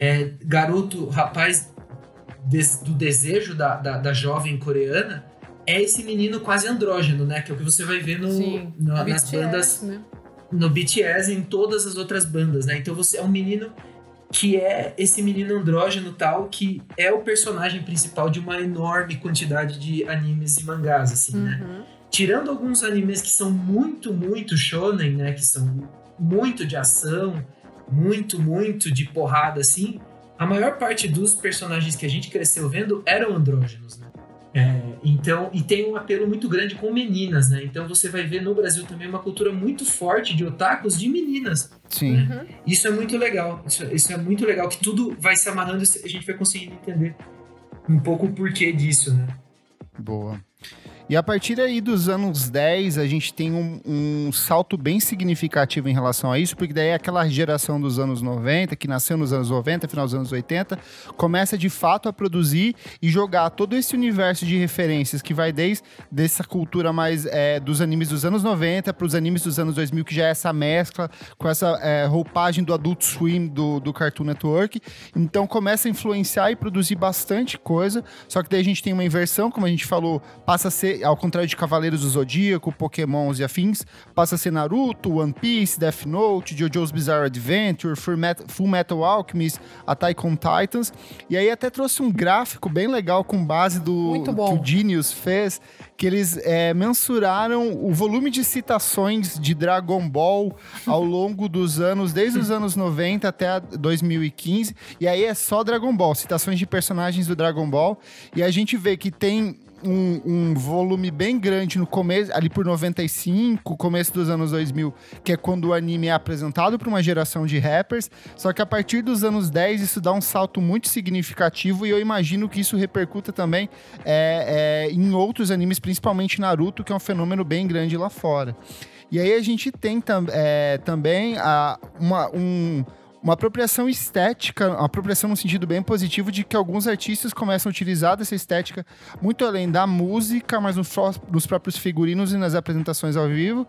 é, garoto, rapaz des, do desejo da, da, da, jovem coreana, é esse menino quase andrógeno, né? Que é o que você vai ver no, Sim, no nas BTS, bandas. Né? No BTS e em todas as outras bandas, né? Então você é um menino que é esse menino andrógeno tal, que é o personagem principal de uma enorme quantidade de animes e mangás, assim, né? uhum. né? Tirando alguns animes que são muito, muito shonen, né? Que são muito de ação, muito, muito de porrada assim, a maior parte dos personagens que a gente cresceu vendo eram andrógenos, né? É, então, e tem um apelo muito grande com meninas, né? Então você vai ver no Brasil também uma cultura muito forte de otakus de meninas. Sim. Né? Isso é muito legal. Isso, isso, é muito legal, que tudo vai se amarrando e a gente vai conseguindo entender um pouco o porquê disso, né? Boa. E a partir aí dos anos 10, a gente tem um, um, salto bem significativo em relação a isso, porque daí aquela geração dos anos 90, que nasceu nos anos 90, final dos anos 80, começa de fato a produzir e jogar todo esse universo de referências que vai desde dessa cultura mais é, dos animes dos anos 90 para os animes dos anos 2000, que já é essa mescla com essa é, roupagem do Adult Swim do, do Cartoon Network. Então começa a influenciar e produzir bastante coisa, só que daí a gente tem uma inversão, como a gente falou, passa a ser ao contrário de Cavaleiros do Zodíaco, Pokémons e afins, passa a ser Naruto, One Piece, Death Note, JoJo's Bizarre Adventure, Full Metal Alchemist, Attack on Titans. E aí até trouxe um gráfico bem legal com base do que o Genius fez, que eles é, mensuraram o volume de citações de Dragon Ball ao [LAUGHS] longo dos anos, desde os anos 90 até 2015. E aí é só Dragon Ball, citações de personagens do Dragon Ball. E a gente vê que tem um, um, volume bem grande no começo, ali por 95, começo dos anos 2000, que é quando o anime é apresentado para uma geração de rappers. Só que a partir dos anos 10 isso dá um salto muito significativo e eu imagino que isso repercuta também é, é, em outros animes, principalmente Naruto, que é um fenômeno bem grande lá fora. E aí a gente tem tam, é, também a, uma, um uma apropriação estética, uma apropriação no sentido bem positivo de que alguns artistas começam a utilizar dessa estética muito além da música, mas nos, nos próprios figurinos e nas apresentações ao vivo.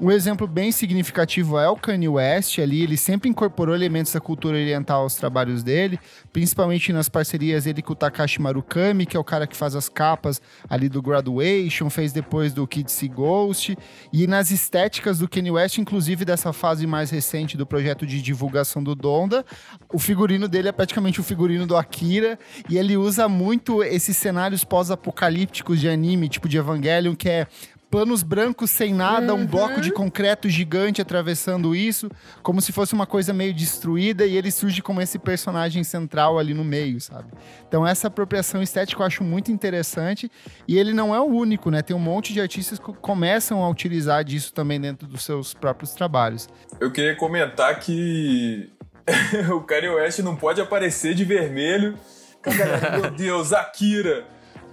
Um exemplo bem significativo é o Kanye West ali, ele sempre incorporou elementos da cultura oriental aos trabalhos dele, principalmente nas parcerias dele com o Takashi Marukami, que é o cara que faz as capas ali do Graduation, fez depois do Kid See Ghost, e nas estéticas do Kanye West, inclusive dessa fase mais recente do projeto de divulgação do do Donda. O figurino dele é praticamente o figurino do Akira. E ele usa muito esses cenários pós-apocalípticos de anime, tipo de Evangelion, que é planos brancos sem nada, uhum. um bloco de concreto gigante atravessando isso, como se fosse uma coisa meio destruída, e ele surge como esse personagem central ali no meio, sabe? Então essa apropriação estética eu acho muito interessante, e ele não é o único, né? Tem um monte de artistas que começam a utilizar disso também dentro dos seus próprios trabalhos. Eu queria comentar que [LAUGHS] o Kanye West não pode aparecer de vermelho. [LAUGHS] meu Deus, Akira!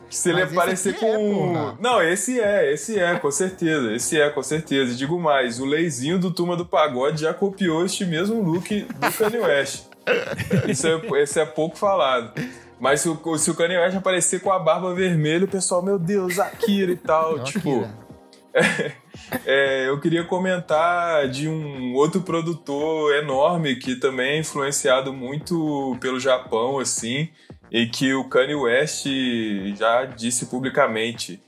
Se ele aparecer com. É, não, esse é, esse é, com certeza. Esse é, com certeza. E digo mais, o Leizinho do Turma do Pagode já copiou este mesmo look do Kanye West. [LAUGHS] Isso é, esse é pouco falado. Mas se o, se o Kanye West aparecer com a barba vermelha, o pessoal, meu Deus, Akira e tal. tipo. É, eu queria comentar de um outro produtor enorme que também é influenciado muito pelo Japão, assim, e que o Kanye West já disse publicamente: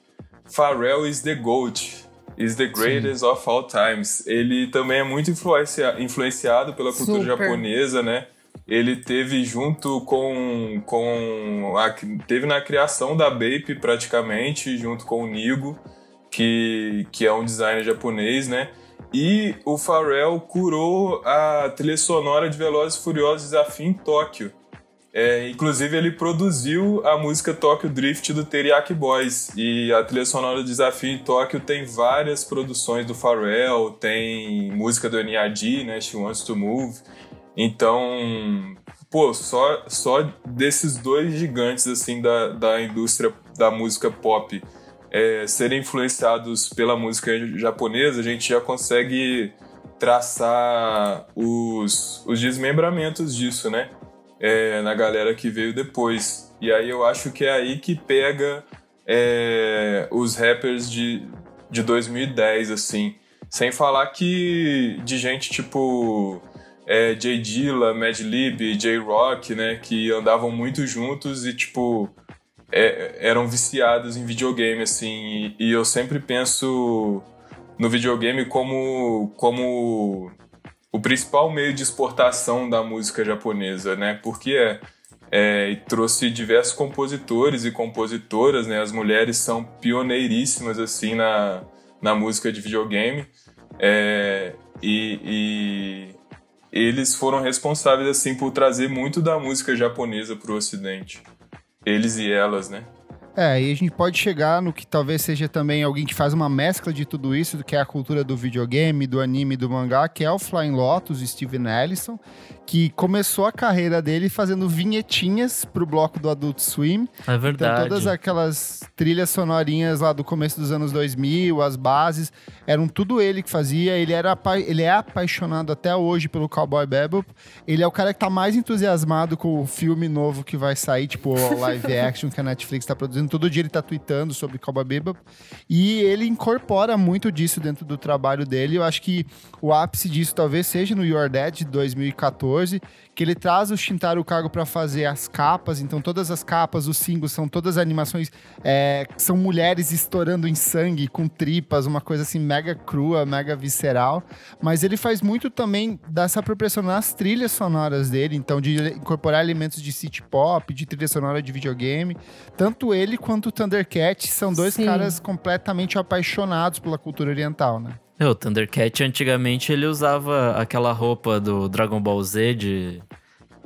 Pharrell is the GOAT, is the greatest Sim. of all times. Ele também é muito influencia influenciado pela cultura Super. japonesa, né? Ele teve junto com. com a, teve na criação da Bape praticamente, junto com o Nigo que, que é um designer japonês, né? E o Pharrell curou a trilha sonora de Velozes e Furiosos Desafio em Tóquio. É, inclusive, ele produziu a música Tokyo Drift do Teriyaki Boys. E a trilha sonora do Desafio em Tóquio tem várias produções do Pharrell, tem música do N.A.D., né? She Wants to Move. Então, pô, só, só desses dois gigantes, assim, da, da indústria da música pop é, serem influenciados pela música japonesa, a gente já consegue traçar os, os desmembramentos disso, né? É, na galera que veio depois. E aí eu acho que é aí que pega é, os rappers de, de 2010, assim. Sem falar que de gente tipo é, J Dilla, Madlib, J Rock, né? Que andavam muito juntos e, tipo, é, eram viciados em videogame, assim, e, e, eu sempre penso no videogame como, como o principal meio de exportação da música japonesa, né? Porque é, é, trouxe diversos compositores e compositoras, né? As mulheres são pioneiríssimas, assim, na, na música de videogame. É, e, e, eles foram responsáveis, assim, por trazer muito da música japonesa para o ocidente eles e elas, né? É, e a gente pode chegar no que talvez seja também alguém que faz uma mescla de tudo isso, do que é a cultura do videogame, do anime, do mangá, que é o Flying Lotus, Steven Ellison, que começou a carreira dele fazendo vinhetinhas pro bloco do Adult Swim. É verdade. Então todas aquelas trilhas sonorinhas lá do começo dos anos 2000, as bases, eram tudo ele que fazia. Ele, era, ele é apaixonado até hoje pelo Cowboy Bebop. Ele é o cara que tá mais entusiasmado com o filme novo que vai sair, tipo o [LAUGHS] live action que a Netflix tá produzindo. Todo dia ele tá tweetando sobre Cowboy Bebop. E ele incorpora muito disso dentro do trabalho dele. Eu acho que o ápice disso talvez seja no Your Dead de 2014, que ele traz o Shintaro Kago para fazer as capas. Então todas as capas, os singles são todas animações é, são mulheres estourando em sangue com tripas, uma coisa assim mega crua, mega visceral. Mas ele faz muito também dessa apropriação nas trilhas sonoras dele, então de incorporar elementos de city pop, de trilha sonora de videogame. Tanto ele quanto o Thundercat são dois Sim. caras completamente apaixonados pela cultura oriental, né? É, O Thundercat, antigamente, ele usava aquela roupa do Dragon Ball Z de,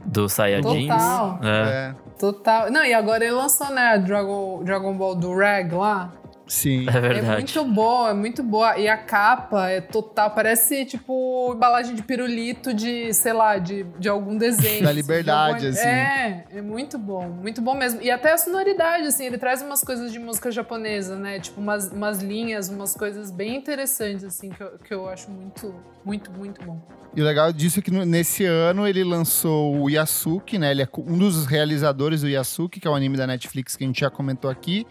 do Saiyajins. Total. É. É, Total. Não, e agora ele lançou, né, a Dragon, Dragon Ball do Rag lá. Sim. É É verdade. muito boa, é muito boa. E a capa é total, parece tipo embalagem de pirulito de, sei lá, de, de algum desenho. Da liberdade, assim. É, é muito bom, muito bom mesmo. E até a sonoridade, assim, ele traz umas coisas de música japonesa, né? Tipo umas, umas linhas, umas coisas bem interessantes, assim, que eu, que eu acho muito, muito, muito bom. E o legal disso é que nesse ano ele lançou o Yasuki, né? Ele é um dos realizadores do Yasuki, que é o anime da Netflix que a gente já comentou aqui,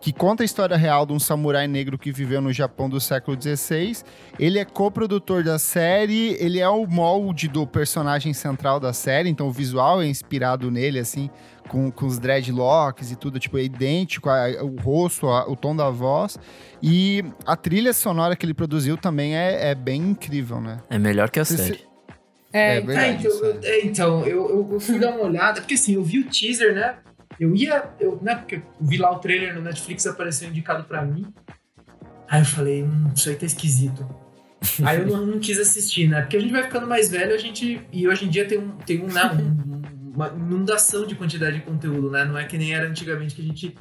que conta a história real de um samurai negro que viveu no Japão do século XVI. Ele é coprodutor da série, ele é o molde do personagem central da série, então o visual é inspirado nele, assim, com, com os dreadlocks e tudo, tipo, é idêntico, a- o rosto, a- o tom da voz. E a trilha sonora que ele produziu também é, é bem incrível, né? É melhor que a Você- série. É, É então, verdade. É, então, eu, é, então eu, eu- eu fui dar uma olhada, porque assim, eu vi o teaser, né? Eu ia, eu, né? Porque eu vi lá o trailer no Netflix, apareceu indicado pra mim. Aí eu falei, hum, isso aí tá esquisito. aí eu não, não quis assistir, né? Porque a gente vai ficando mais velho, a gente. E hoje em dia tem um, tem um, né, um- uma inundação de quantidade de conteúdo, né? Não é que nem era antigamente que a gente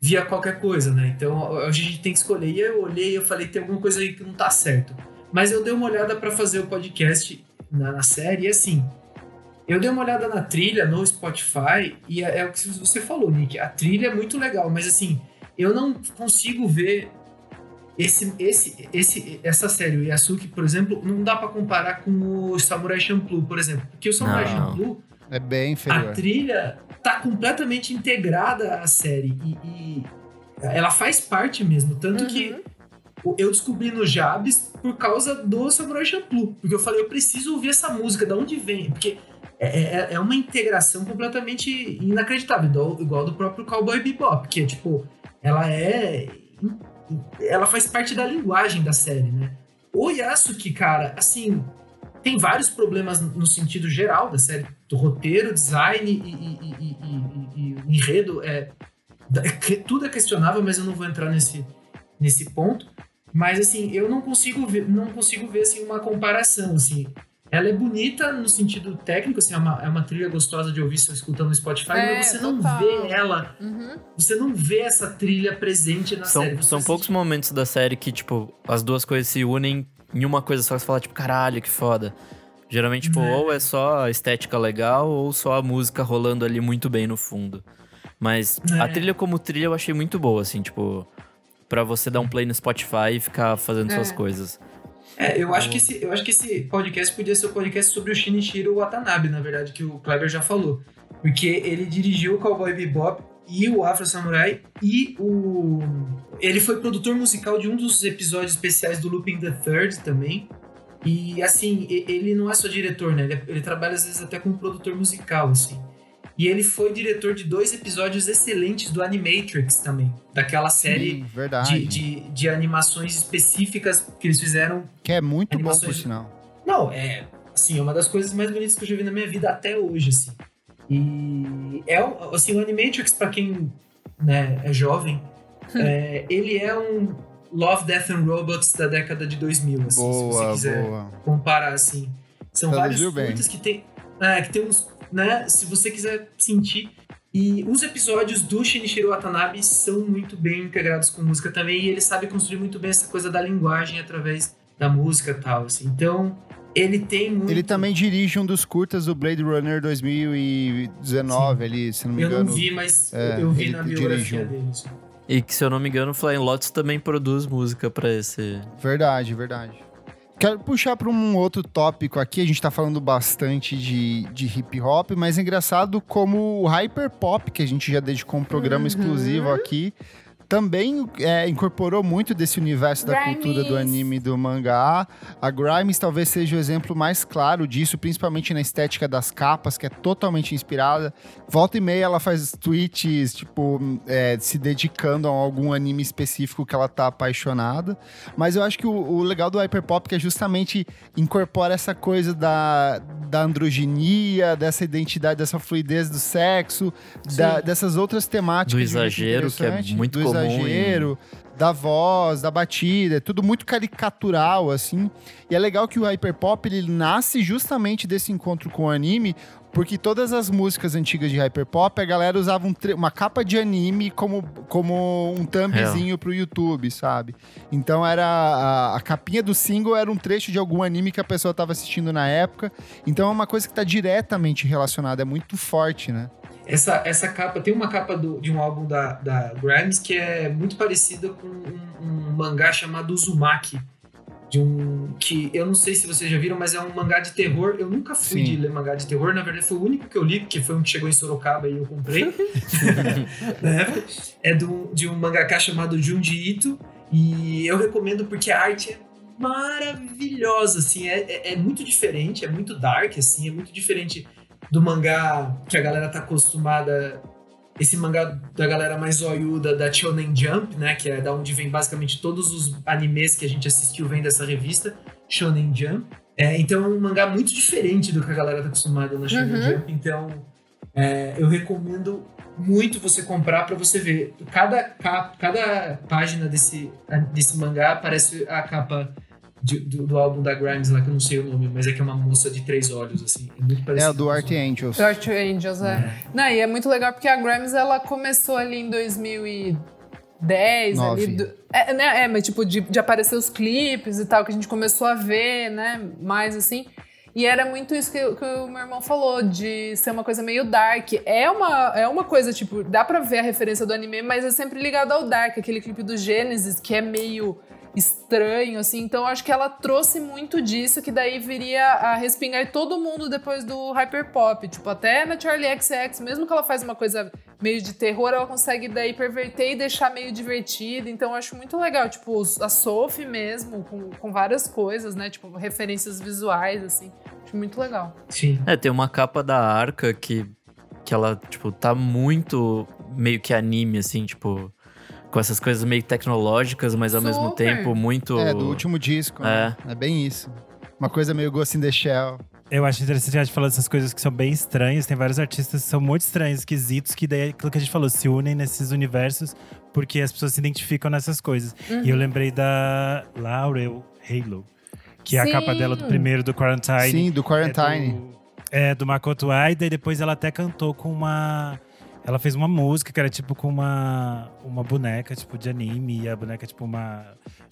via qualquer coisa, né? Então a gente tem que escolher. E eu olhei e eu falei, tem alguma coisa aí que não tá certo. Mas eu dei uma olhada pra fazer o podcast na, na série e assim. Eu dei uma olhada na trilha no Spotify e é, é o que você falou, Nick. A trilha é muito legal, mas assim, eu não consigo ver esse, esse, esse, essa série, o Yasuki, por exemplo, não dá pra comparar com o Samurai Champloo, por exemplo. Porque o Samurai Não. Champloo, É bem a inferior. trilha tá completamente integrada à série e, e ela faz parte mesmo. Tanto que o- eu descobri no Jabs por causa do Samurai Champloo. Porque eu falei, eu preciso ouvir essa música, da onde vem? Porque é, é- é uma integração completamente inacreditável, igual, igual do próprio Cowboy Bebop, que é tipo, ela é. Ela faz parte da linguagem da série, né? O Yasuki, cara, assim, tem vários problemas no sentido geral da série, do roteiro, design e, e- e- e- enredo. É, que- tudo é questionável, mas eu não vou entrar nesse, nesse ponto. Mas assim, eu não consigo ver, não consigo ver assim, uma comparação. Assim. Ela é bonita no sentido técnico, assim, é, uma, é uma trilha gostosa de ouvir se escutando no Spotify, É, mas você não total. vê ela, Uhum. você não vê essa trilha presente na São, série. Você são assiste- poucos momentos da série que, tipo, as duas coisas se unem em uma coisa só. Você fala, tipo, caralho, que foda. Geralmente, tipo, É. ou é só a estética legal, ou só a música rolando ali muito bem no fundo. Mas a É. trilha como trilha eu achei muito boa, assim, tipo... Pra você dar um play no Spotify e ficar fazendo É. suas coisas. É, eu acho, que esse, eu acho que esse podcast podia ser o podcast sobre o Shinichiro Watanabe, na verdade, que o Kleber já falou. Porque ele dirigiu o Cowboy Bebop e o Afro Samurai e o... Ele foi produtor musical de um dos episódios especiais do Looping the Third também. E, assim, ele não é só diretor, né? Ele, ele trabalha, às vezes, até como produtor musical, assim. E ele foi diretor de dois episódios excelentes do Animatrix também. Daquela série Sim, de, de, de animações específicas que eles fizeram Que é muito bom, por Animações- sinal. não, é assim, é uma das coisas mais bonitas que eu já vi na minha vida até hoje, assim. E é assim, o Animatrix, pra quem né, é jovem, [LAUGHS] é, ele é um Love, Death and Robots da década de 2000, assim, se você Boa, quiser boa. comparar, assim. São vários Traduziu bem. curtas que tem, é, que tem uns, né, se você quiser sentir E os episódios do Shinichiro Watanabe são muito bem integrados com música também, e ele sabe construir muito bem essa coisa da linguagem através da música e tal. Assim. Então, ele tem muito. Ele também dirige um dos curtas do Blade Runner 2019, ali, se não me eu engano. não vi, mas É, eu vi na biografia dele. assim. E que, se eu não me engano, o Flying Lotus também produz música pra esse. Verdade, verdade. Quero puxar para um outro tópico aqui. A gente tá falando bastante de, de hip hop, mas é engraçado como o hyperpop, que a gente já dedicou um programa Uhum. exclusivo aqui, também é, incorporou muito desse universo da Grimes. cultura do anime e do mangá. A Grimes talvez seja o exemplo mais claro disso, principalmente na estética das capas, que é totalmente inspirada. Volta e meia ela faz tweets, tipo, é, se dedicando a algum anime específico que ela tá apaixonada. Mas eu acho que o, o legal do hyperpop é que é justamente incorpora essa coisa da, da androginia, dessa identidade, dessa fluidez do sexo, da- dessas outras temáticas. Do exagero, que é muito do comum exagero, da voz, da batida, é tudo muito caricatural, assim. E é legal que o hyperpop, ele nasce justamente desse encontro com o anime, porque todas as músicas antigas de hyperpop, a galera usava um uma capa de anime como, como um thumbzinho pro YouTube, sabe? Então era a, a capinha do single era um trecho de algum anime que a pessoa tava assistindo na época. Então é uma coisa que tá diretamente relacionada, é muito forte, né? Essa, essa capa, tem uma capa do- de um álbum da, da Grimes que é muito parecida com um, um mangá chamado Uzumaki. De um. Que eu não sei se vocês já viram, mas é um mangá de terror. Eu nunca fui Sim. de ler mangá de terror. Na verdade, foi o único que eu li, porque foi um que chegou em Sorocaba e eu comprei. [LAUGHS] na época. É do, de um mangaka chamado Junji Ito. E eu recomendo porque a arte é maravilhosa, assim. É, é, é muito diferente, é muito dark, assim. É muito diferente do mangá que a galera tá acostumada. Esse mangá da galera mais zoiuda da Shonen Jump, né? Que é da onde vem basicamente todos os animes que a gente assistiu vem dessa revista, Shonen Jump. É, então é um mangá muito diferente do que a galera tá acostumada na Shonen Uhum. Jump. Então é, eu recomendo muito você comprar pra você ver. Cada, capa, cada página desse, desse mangá parece a capa de- do, do álbum da Grimes lá, que eu não sei o nome, mas é que é uma moça de três olhos, assim. É muito É parecido. o do Art Angels. Dark Angels, é. Não, e é muito legal porque a Grimes, ela começou ali em 2010, Nove. ali. do- é, né, é, mas tipo, de, de aparecer os clipes e tal, que a gente começou a ver, né, mais assim. E era muito isso que, que o meu irmão falou, de ser uma coisa meio dark. É uma, é uma coisa, tipo, dá pra ver a referência do anime, mas é sempre ligado ao dark, aquele clipe do Gênesis, que é meio estranho, assim. Então, acho que ela trouxe muito disso, que daí viria a respingar todo mundo depois do hyperpop. Tipo, até na Charlie XX, mesmo que ela faz uma coisa meio de terror, ela consegue daí perverter e deixar meio divertido. Então, eu acho muito legal. Tipo, a Sophie mesmo, com, com várias coisas, né? Tipo, referências visuais, assim. Acho muito legal. Sim. É, tem uma capa da Arca que, que ela, tipo, tá muito meio que anime, assim, tipo, com essas coisas meio tecnológicas, mas ao mesmo Super. tempo muito. É, do último disco, né? É bem isso. Uma coisa meio Ghost in the Shell. Eu acho interessante a gente falar dessas coisas que são bem estranhas. Tem vários artistas que são muito estranhos, esquisitos, que daí é aquilo que a gente falou, se unem nesses universos porque as pessoas se identificam nessas coisas. E eu lembrei da Laurel Halo, que é a capa dela do primeiro do Quarantine. Sim, do É Quarantine. do, é, do Makoto Aida, e depois ela até cantou com uma. Ela fez uma música que era tipo com uma, uma boneca, tipo, de anime. E a boneca é tipo uma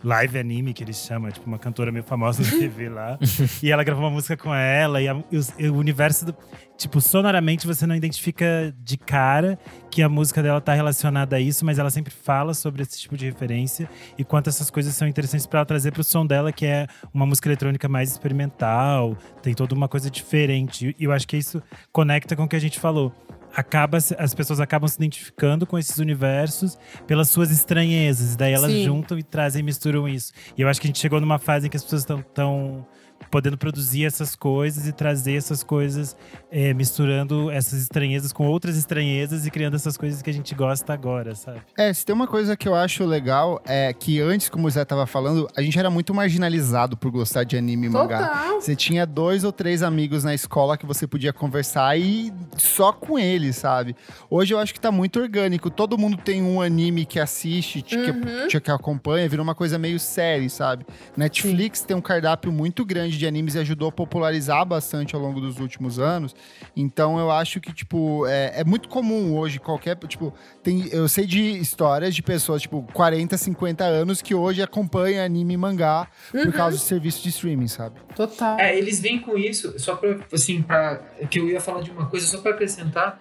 live anime, que eles chamam, tipo, uma cantora meio famosa da [LAUGHS] TV lá. e ela gravou uma música com ela. E, a- e e o universo, do, tipo, sonoramente você não identifica de cara que a música dela tá relacionada a isso, mas ela sempre fala sobre esse tipo de referência e quanto essas coisas são interessantes para ela trazer pro som dela, que é uma música eletrônica mais experimental, tem toda uma coisa diferente. E eu acho que isso conecta com o que a gente falou. Acaba, as pessoas acabam se identificando com esses universos pelas suas estranhezas. E daí elas Sim. juntam e trazem e misturam isso. E eu acho que a gente chegou numa fase em que as pessoas estão tão podendo produzir essas coisas e trazer essas coisas, é, misturando essas estranhezas com outras estranhezas e criando essas coisas que a gente gosta agora, sabe? É, se tem uma coisa que eu acho legal, é que antes, como o Zé tava falando, a gente era muito marginalizado por gostar de anime e mangá. Você tinha dois ou três amigos na escola que você podia conversar e só com eles, sabe? Hoje eu acho que tá muito orgânico. Todo mundo tem um anime que assiste, que, Uhum. que, que acompanha, virou uma coisa meio série, sabe? Netflix tem um cardápio muito grande grande de animes e ajudou a popularizar bastante ao longo dos últimos anos. Então eu acho que, tipo, é, é muito comum hoje qualquer, tipo, tem, eu sei de histórias de pessoas, tipo, 40, 50 anos que hoje acompanham anime e mangá Uhum. por causa do serviço de streaming, sabe? Total. É, eles vêm com isso, só pra, assim, pra, que eu ia falar de uma coisa, só pra acrescentar,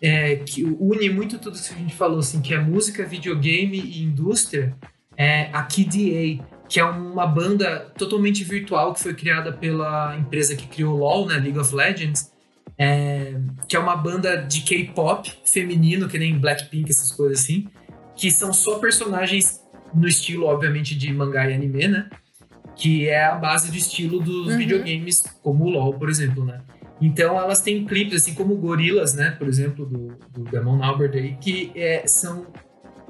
é, que une muito tudo isso que a gente falou, assim, que é música, videogame e indústria, é a KDA, que é uma banda totalmente virtual que foi criada pela empresa que criou LoL, né, League of Legends, é, que é uma banda de K-pop feminino, que nem Blackpink, essas coisas assim, que são só personagens no estilo, obviamente, de mangá e anime, né? Que é a base do estilo dos Uhum. videogames, como o LoL, por exemplo, né? Então elas têm clipes, assim como Gorilas, né? Por exemplo, do, do Damon Albert aí, que é, são,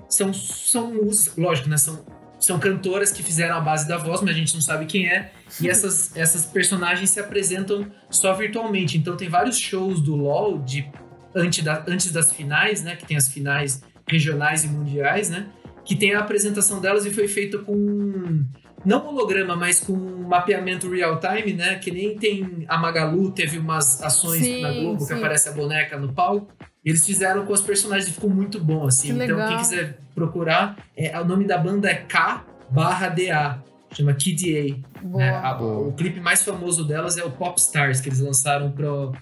são, são músicas, lógico, né? São, são cantoras que fizeram a base da voz, mas a gente não sabe quem é. E [LAUGHS] essas, essas personagens se apresentam só virtualmente. Então tem vários shows do LoL de, antes, da, antes das finais, né? Que tem as finais regionais e mundiais, né? Que tem a apresentação delas e foi feita com não holograma, mas com mapeamento real time, né? Que nem tem a Magalu, teve umas ações Sim, na Globo sim. que aparece a boneca no palco. Eles fizeram com os personagens e ficou muito bom, assim. Que então, legal. quem quiser procurar, é, o nome da banda é K barra DA. Chama KDA. Boa. né? A- o clipe mais famoso delas é o Pop Stars, que eles lançaram pro,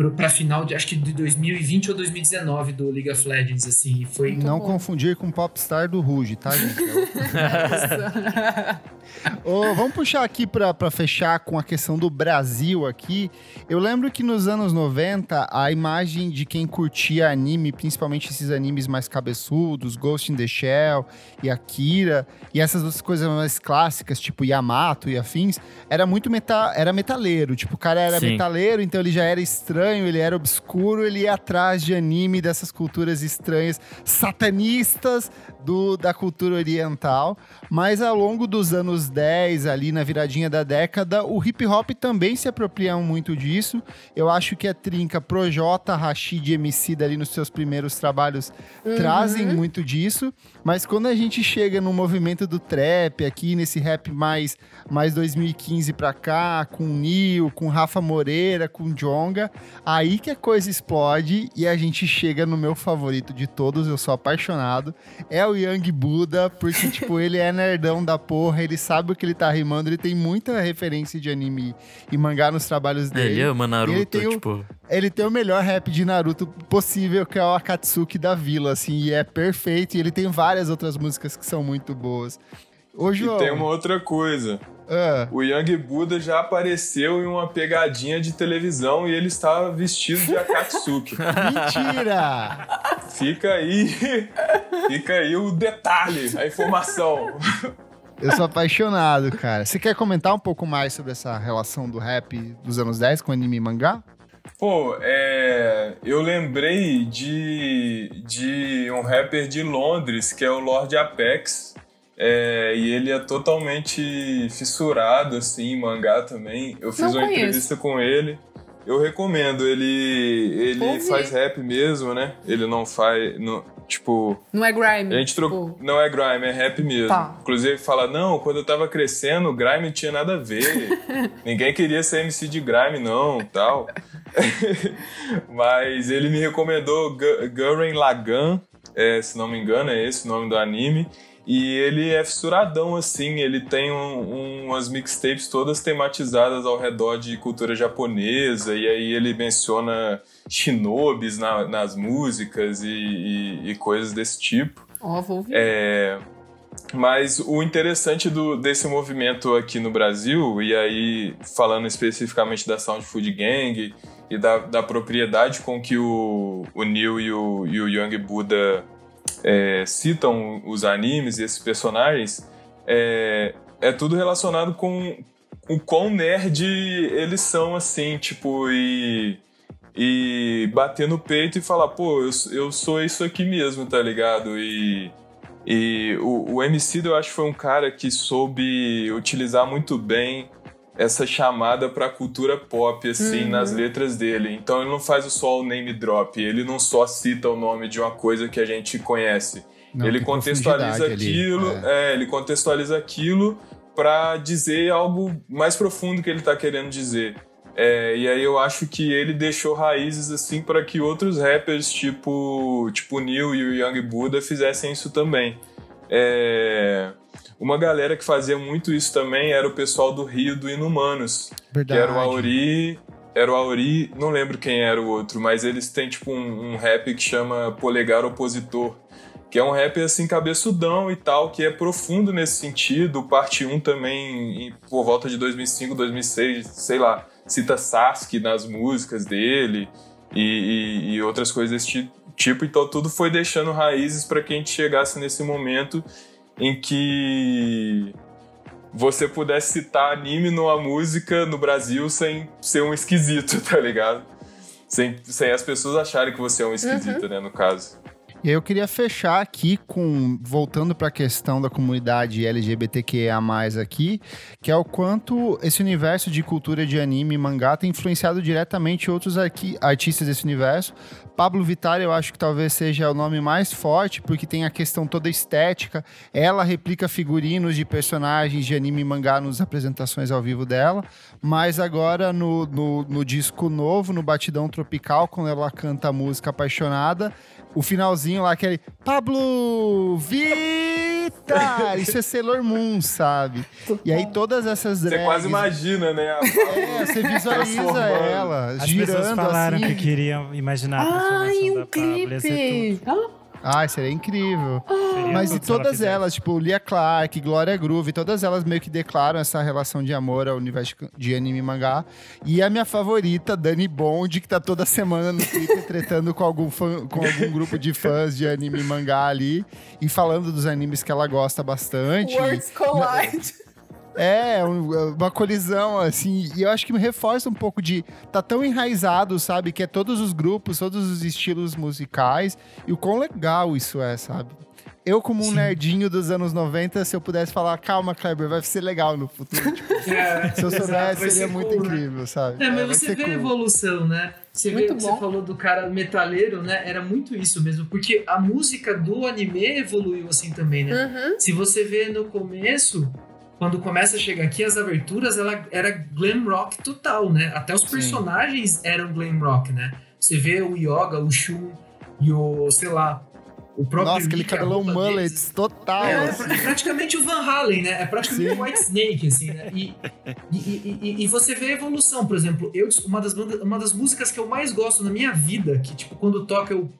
pro, pra final de acho que de 2020 ou 2019 do League of Legends, assim. E foi. Muito Não bom. confundir com Popstar do Ruge, tá, gente? [LAUGHS] Ô, [LAUGHS] vamos puxar aqui pra, pra fechar com a questão do Brasil aqui. Eu lembro que nos anos 90, a imagem de quem curtia anime, principalmente esses animes mais cabeçudos, Ghost in the Shell e Akira, e essas outras coisas mais clássicas, tipo Yamato e afins, era muito meta, era metaleiro. Tipo, o cara era Sim. metaleiro, então ele já era estranho, ele era obscuro, ele ia atrás de anime dessas culturas estranhas, satanistas do, da cultura oriental. Mas ao longo dos anos 10, ali na viradinha da década, o hip hop também se apropria muito disso. Eu acho que a trinca Projota, Rashid e MC dali nos seus primeiros trabalhos trazem muito disso. Mas quando a gente chega no movimento do trap aqui, nesse rap mais, mais 2015 pra cá, com Nil, com Rafa Moreira, com Jonga, aí que a coisa explode e a gente chega no meu favorito de todos, eu sou apaixonado, é o Young Buda, porque, tipo, ele é nerdão da porra, ele sabe o que ele tá rimando, ele tem muita referência de anime e mangá nos trabalhos dele. Ele ama Naruto, Ele tem o- tipo. Ele tem o melhor rap de Naruto possível, que é o Akatsuki da Vila, assim, e é perfeito. E ele tem várias outras músicas que são muito boas. Ô, E tem uma outra coisa. Ah, O Young Buda já apareceu em uma pegadinha de televisão e ele estava vestido de Akatsuki. [LAUGHS] mentira! fica aí, fica aí o detalhe, a informação. Eu sou apaixonado, cara. Você quer comentar um pouco mais sobre essa relação do rap dos anos 10 com anime e mangá? Pô, é, eu lembrei de, de um rapper de Londres, que é o Lord Apex. É, e ele é totalmente fissurado, assim, em mangá também. Eu fiz Não uma conheço. entrevista com ele. Eu recomendo. Ele, ele Ouvi. faz rap mesmo, né? Ele não faz. não- tipo, Não é grime. a gente trocou. tipo, Não é grime, é rap mesmo. Tá. Inclusive, fala: não, quando eu tava crescendo, o grime não tinha nada a ver. [LAUGHS] Ninguém queria ser MC de grime, não, tal. [LAUGHS] Mas ele me recomendou Gu- Gurren Lagann, é, se não me engano, é esse o nome do anime. E ele é fissuradão, assim, ele tem um- umas mixtapes todas tematizadas ao redor de cultura japonesa, e aí ele menciona shinobis na- nas músicas e- e- e coisas desse tipo. Ó, vou ouvir. É, mas o interessante do, desse movimento aqui no Brasil, e aí falando especificamente da Sound Food Gang e da, da propriedade com que o, o Neil e o, e o Young Buda é, citam os animes e esses personagens, é, é tudo relacionado com o quão nerd eles são, assim, tipo, e e bater no peito e falar, pô, eu, eu sou isso aqui mesmo, tá ligado? E, e o, o MC eu acho que foi um cara que soube utilizar muito bem essa chamada pra cultura pop, assim, Uhum. nas letras dele. Então ele não faz só o name drop, ele não só cita o nome de uma coisa que a gente conhece. Não, ele contextualiza profundidade ali, aquilo, é. é, ele contextualiza aquilo para dizer algo mais profundo que ele tá querendo dizer. É, e aí eu acho que ele deixou raízes assim para que outros rappers tipo tipo Neil e o Young Buddha fizessem isso também. É, uma galera que fazia muito isso também era o pessoal do Rio do Inumanos, Verdade. que era o Auri, era o Auri, não lembro quem era o outro, mas eles têm tipo um, um rap que chama Polegar Opositor, que é um rap assim cabeçudão e tal, que é profundo nesse sentido. Parte 1 também por volta de 2005, 2006, sei lá cita Sasuke nas músicas dele e, e, e outras coisas desse tipo. Então tudo foi deixando raízes para que a gente chegasse nesse momento em que você pudesse citar anime numa música no Brasil sem ser um esquisito, [LAUGHS] tá ligado? Sem, sem as pessoas acharem que você é um esquisito, uhum. né, no caso. E aí eu queria fechar aqui com voltando para a questão da comunidade LGBTQIA+ aqui, que é o quanto esse universo de cultura de anime e mangá tem influenciado diretamente outros artistas desse universo. Pablo Vittar, eu acho que talvez seja o nome mais forte, porque tem a questão toda estética. Ela replica figurinos de personagens de anime e mangá nas apresentações ao vivo dela, mas agora no, no, no disco novo, no Batidão Tropical, quando ela canta a música Apaixonada, o finalzinho lá, aquele Pablo Vita! [LAUGHS] Isso é Sailor Moon, sabe? E aí todas essas drags... Você quase imagina, né? É, você visualiza ela As girando pessoas falaram assim. que queriam imaginar a transformação um da clipe. Pablo. Ah, Ai, seria incrível. Seria Mas e ela todas elas, tipo, Lia Clark, Glória Groove, todas elas meio que declaram essa relação de amor ao universo de anime e mangá. E a minha favorita, Dani Bond, que tá toda semana no Twitter tretando com algum, fã, com algum grupo de fãs de anime e mangá ali. E falando dos animes que ela gosta bastante. Words collide. É, um- uma colisão, assim, e eu acho que me reforça um pouco de. Tá tão enraizado, sabe? Que é todos os grupos, todos os estilos musicais, e o quão legal isso é, sabe? Eu, como um Sim. nerdinho dos anos 90, se eu pudesse falar, calma, Kleber, vai ser legal no futuro. [LAUGHS] Tipo, É, se eu soubesse, seria ser muito cool, né? incrível, sabe? É, mas você ser vê a cool. evolução, né? Você, vê, Muito você falou do cara metaleiro, né? Era muito isso mesmo, porque a música do anime evoluiu assim também, né? Uhum. Se você vê no começo, quando começa a chegar aqui, as aberturas, ela era glam rock total, né? Até os Sim. personagens eram glam rock, né? Você vê o Yoga, o Shun e o, sei lá, o próprio Nossa, aquele a cabelão roupa mullet deles. total. É, é assim. pra- praticamente o Van Halen, né? É praticamente Sim. o White Snake, assim, né? E, e, e- e- e você vê a evolução, por exemplo, eu, uma, das bandas, uma das músicas que eu mais gosto na minha vida, que, tipo, quando toca eu.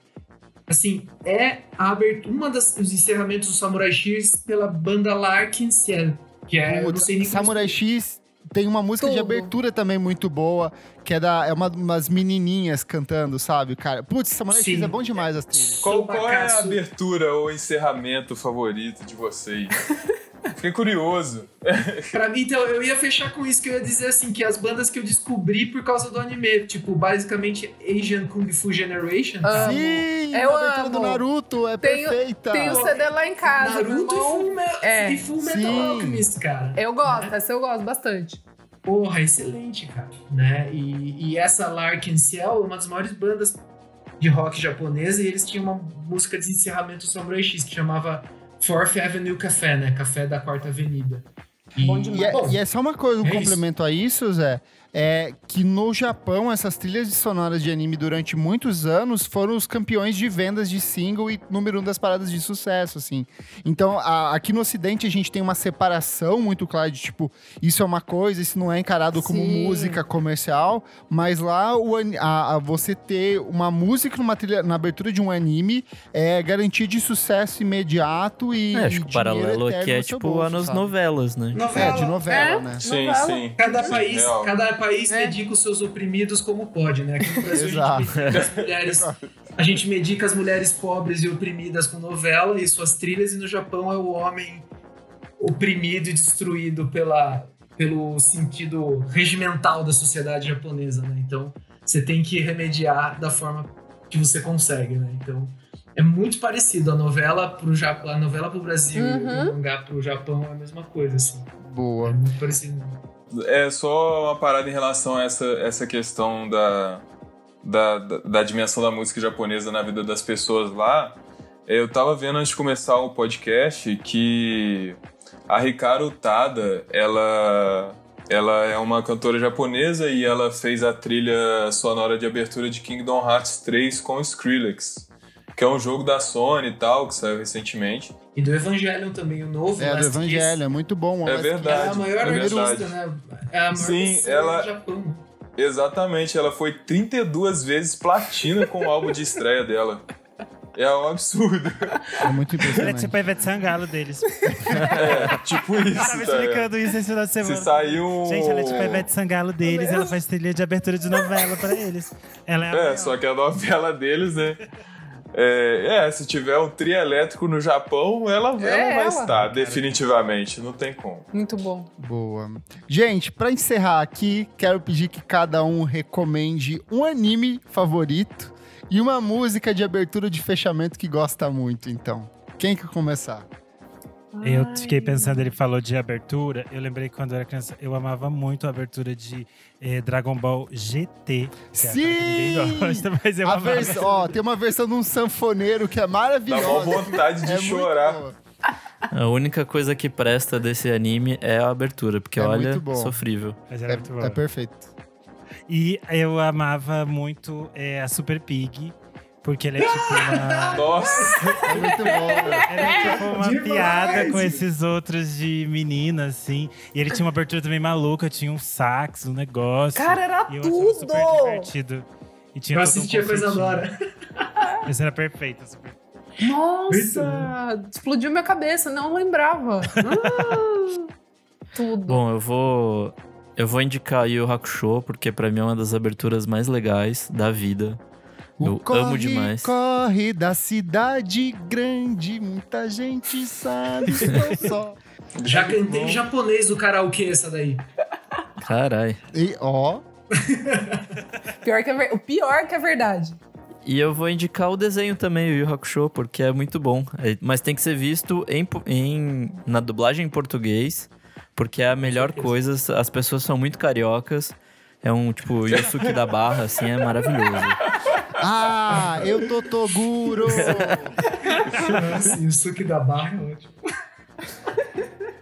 Assim, é a abertura, uma das, dos encerramentos do Samurai X pela banda Larkin Ciel, que é. eu não Putz, sei nem como Samurai X tem uma música de abertura também muito boa, que é da é uma, umas menininhas cantando, sabe, cara? Putz, Samurai X Sim. é bom demais as trilhas. Qual, qual é a abertura ou encerramento favorito de vocês? [LAUGHS] Fiquei curioso. [LAUGHS] Pra mim, então, eu ia fechar com isso, que eu ia dizer assim, que as bandas que eu descobri por causa do anime, tipo, basicamente Asian Kung Fu Generation. Amo. Sim, Eu a abertura amo. do Naruto é Tenho- perfeita. Tem o CD lá em casa. Naruto e irmão. Full, Me é, e Full Metal sim. Alchemist, cara. Eu gosto, essa eu gosto bastante. Porra, excelente, cara. Né? E, e essa Larkin Ciel é uma das maiores bandas de rock japonesa e eles tinham uma música de encerramento do Samurai X que chamava Fourth Avenue Café, né? Café da Quarta Avenida. E, Bom demais. E é, Bom, e é só uma coisa, um é isso. complemento a isso, Zé. É que no Japão, essas trilhas de sonoras de anime durante muitos anos foram os campeões de vendas de single e número um das paradas de sucesso, assim. Então, a- aqui no Ocidente, a gente tem uma separação muito clara de, tipo, isso é uma coisa, isso não é encarado como Sim. música comercial, mas lá o, a- a- você ter uma música numa trilha, na abertura de um anime é garantia de sucesso imediato e. É, acho que o paralelo aqui é tipo bolso, nas sabe? novelas, né? novela. É, de novela, É? né? Sim, Novela. sim. Cada país, cada país É. medica os seus oprimidos como pode, né? Aqui no Brasil Exato. a gente medica as mulheres, a gente medica as mulheres pobres e oprimidas com novela e suas trilhas, e no Japão é o homem oprimido e destruído pela, pelo sentido regimental da sociedade japonesa, né? Então você tem que remediar da forma que você consegue, né? Então é muito parecido a novela pro Japão, a novela pro Brasil e Uhum. o mangá pro Japão é a mesma coisa, assim. É Boa. muito parecido. É só uma parada em relação a essa, essa questão da, da, da, da dimensão da música japonesa na vida das pessoas lá. Eu tava vendo antes de começar o podcast que A Hikaru Tada, ela, ela é uma cantora japonesa e ela fez a trilha sonora de abertura de Kingdom Hearts 3 com Skrillex, que é um jogo da Sony e tal, que saiu recentemente. E do Evangelion também, o novo. É, do Last Evangelho, é muito bom. É Kiss. verdade. É a maior é artista, né? É a maior Sim, ela- do Japão. Exatamente, ela foi 32 vezes platina com o álbum de estreia dela. É um absurdo. É muito Ela é impressionante. tipo a Ivete Sangalo deles. [LAUGHS] É, tipo isso, Tava tá explicando isso esse final de semana. Se saiu um... Gente, ela é tipo a Ivete Sangalo deles, ela faz trilha de abertura de novela pra eles. Ela é a É, só que a novela deles, né? É, é, se tiver um trio elétrico no Japão, ela, ela vai ela. estar, definitivamente. Não tem como. Muito bom. Boa. Gente, pra encerrar aqui, quero pedir que cada um recomende um anime favorito e uma música de abertura de fechamento que gosta muito, então. Quem quer começar? Eu fiquei pensando, ele falou de abertura. Eu lembrei que quando eu era criança, eu amava muito a abertura de eh, Dragon Ball GT. é Sim! gosta, [LAUGHS] mas eu A amava. vers... Ó, tem uma versão de um sanfoneiro que é Dá maravilhosa. uma vontade de É chorar. A única coisa que presta desse anime é a abertura, porque É olha, muito bom. sofrível. Mas era muito É, é perfeito. E eu amava muito eh, a Super Pig, porque ele é tipo uma. [LAUGHS] Nossa, É muito bom. [LAUGHS] Era tipo uma Demais! piada com esses outros de menina, assim. E ele tinha uma abertura também maluca, tinha um sax, um negócio. Cara, era e eu achava tudo! super divertido. E tinha Eu todo um assistia coisa agora. [LAUGHS] Esse era perfeito. Super... Nossa! Explodiu minha cabeça, não lembrava. Ah, tudo. Bom, eu vou. Eu vou indicar Yu Yu Hakusho, porque pra mim é uma das aberturas mais legais da vida. Eu corre, amo demais. Corre da cidade grande, muita gente sabe, [LAUGHS] estou só. Já cantei em japonês do karaokê essa daí. Carai. E, ó, [LAUGHS] Pior que é ver- O pior que é verdade. E eu vou indicar o desenho também, o Yu Hakusho, porque é muito bom. É- mas tem que ser visto em, em- na dublagem em português, porque é a melhor coisa. As pessoas são muito cariocas. É um tipo Yosuke da Barra, assim, é maravilhoso. [LAUGHS] ah, eu tô Toguro. Assim, o suque da barra é ótimo.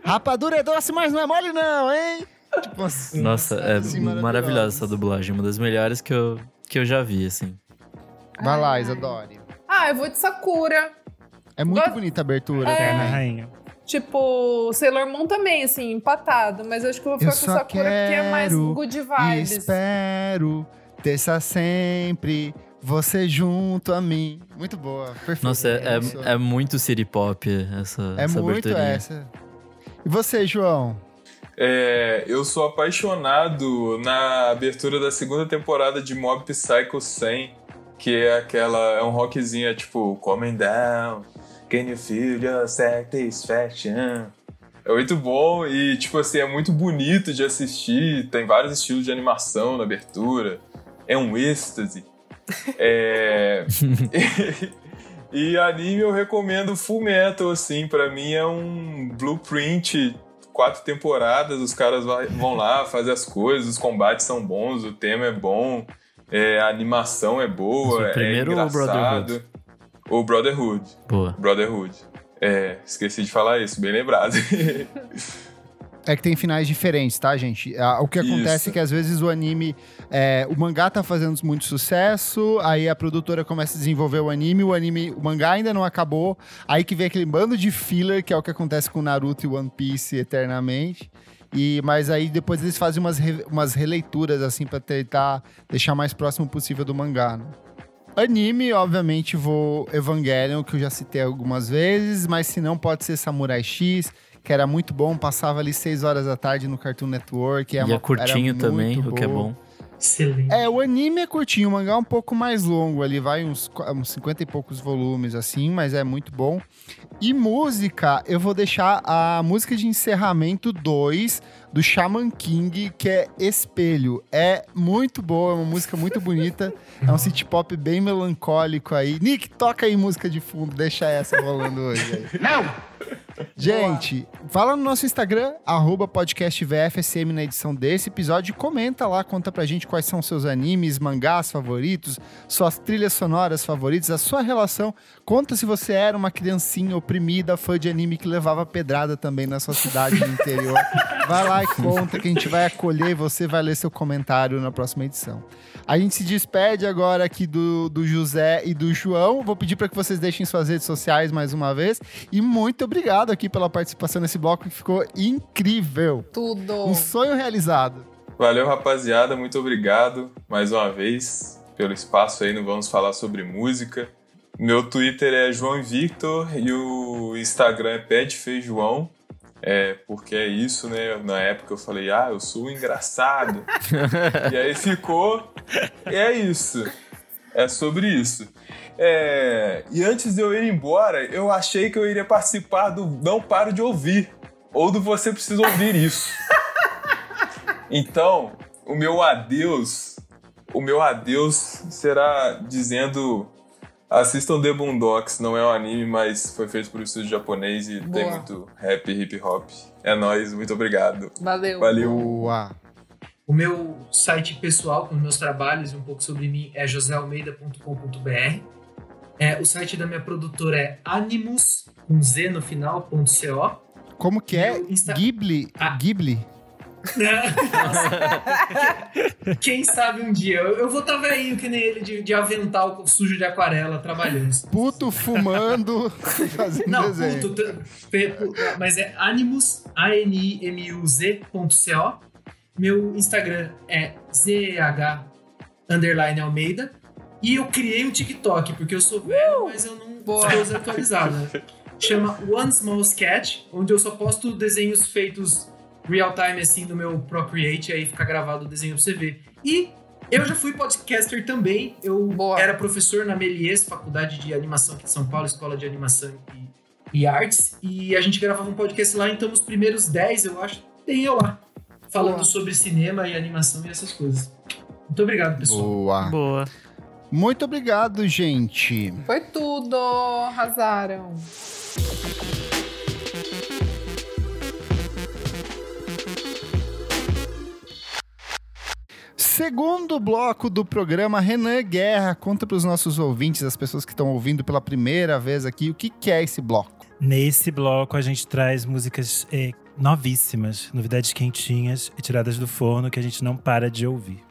Rapadura é doce, mas não é mole não, hein? Tipo assim. Nossa, é Sim, maravilhosa essa dublagem, uma das melhores que eu, que eu já vi, assim. Vai lá, Ai. Isadori. Ah, eu vou de Sakura. É muito Gosto- bonita a abertura É. Também. Rainha. Tipo, Sailor Moon também, assim, empatado. Mas eu acho que eu vou Eu ficar com só Sakura porque é mais quero good vibes. espero terça sempre você junto a mim. Muito boa, perfeito. Nossa, é, é, é muito city pop essa, É essa muito aberturinha. essa. E você, João? é, eu sou apaixonado na abertura da segunda temporada de Mob Psycho 100, que é aquela, é um rockzinho, é tipo, Coming Down, Can you feel your satisfaction? É muito bom e, tipo assim, é muito bonito de assistir, tem vários estilos de animação na abertura, é um êxtase. É... [LAUGHS] e anime eu recomendo Full Metal, assim, pra mim é um blueprint, quatro temporadas, os caras vai- vão lá, fazem as coisas, os combates são bons, o tema é bom, é, a animação é boa, é o engraçado. Brotherhood? O Brotherhood. Boa. Brotherhood. É, esqueci de falar isso, bem lembrado. [LAUGHS] É que tem finais diferentes, tá, gente? O que acontece Isso. é que às vezes o anime. é, o mangá tá fazendo muito sucesso, aí a produtora começa a desenvolver o anime, o anime, o mangá ainda não acabou, aí que vem aquele bando de filler, que é o que acontece com Naruto e One Piece eternamente. E, mas aí depois eles fazem umas, re- umas releituras, assim, pra tentar deixar mais próximo possível do mangá, né? Anime, obviamente, vou Evangelion, que eu já citei algumas vezes, mas se não, pode ser Samurai X, que era muito bom, passava ali 6 horas da tarde no Cartoon Network. e uma- é curtinho era também, o que é bom. Excelente. É, o anime é curtinho, o mangá é um pouco mais longo, ali vai uns, uns 50 e poucos volumes, assim, mas é muito bom. E música, eu vou deixar a música de encerramento 2 do Shaman King, que é Espelho. É muito boa, é uma música muito bonita, [LAUGHS] é um city pop bem melancólico aí. Nick, toca aí música de fundo, deixa essa rolando hoje. aí. Não! [LAUGHS] Gente, fala no nosso Instagram, podcastvfsm na edição desse episódio. Comenta lá, conta pra gente quais são seus animes, mangás favoritos, suas trilhas sonoras favoritas, a sua relação. Conta se você era uma criancinha oprimida, fã de anime que levava pedrada também na sua cidade no interior. [LAUGHS] Vai lá e conta que a gente vai acolher e você vai ler seu comentário na próxima edição. A gente se despede agora aqui do, do José e do João. Vou pedir para que vocês deixem suas redes sociais mais uma vez. E muito obrigado aqui pela participação nesse bloco que ficou incrível. Tudo. Um sonho realizado. Valeu, rapaziada. Muito obrigado mais uma vez pelo espaço aí no Vamos Falar sobre Música. Meu Twitter é João Victor e o Instagram é Pet Feijoão. É, porque é isso, né? Na época eu falei, ah, eu sou engraçado. [LAUGHS] e aí ficou. E é isso. É sobre isso. É, e antes de eu ir embora, eu achei que eu iria participar do Não Paro de Ouvir. Ou do Você Precisa Ouvir Isso. Então, o meu adeus. O meu adeus será dizendo Assistam The Boondocks, não é um anime, mas foi feito por um estúdio japonês e Boa. tem muito rap e hip hop. É nóis, muito obrigado. Valeu. Valeu. Boa. O meu site pessoal, com os meus trabalhos e um pouco sobre mim, é josealmeida.com.br. É, o site da minha produtora é animus, com Z no final, ponto .co. Como que é? Insta- Ghibli? Ah. Ghibli? Nossa. [LAUGHS] Quem sabe um dia. Eu, eu vou estar velhinho que nem ele, de, de avental sujo de aquarela, trabalhando. Puto fumando [LAUGHS] fazendo Não, desenho. puto, mas é animus, A-N-I-M-U-Z.co. Meu Instagram é ZH underline Almeida. E eu criei um TikTok, porque eu sou velho, mas eu não Boa. estou desatualizado. né? Chama One Small Sketch, onde eu só posto desenhos feitos real time, assim, no meu Procreate, aí fica gravado o desenho pra você ver. E eu já fui podcaster também. Eu Boa. era professor na Melies, Faculdade de Animação aqui de São Paulo, Escola de Animação e, e Artes. E a gente gravava um podcast lá, então os primeiros 10, eu acho, tem eu lá. Falando Boa. sobre cinema e animação e essas coisas. Muito obrigado, pessoal. Boa. Boa. Muito obrigado, gente. Foi tudo. Arrasaram. Segundo bloco do programa, Renan Guerra conta para os nossos ouvintes, as pessoas que estão ouvindo pela primeira vez aqui, o que, que é esse bloco. Nesse bloco a gente traz músicas é, novíssimas, novidades quentinhas e tiradas do forno que a gente não para de ouvir.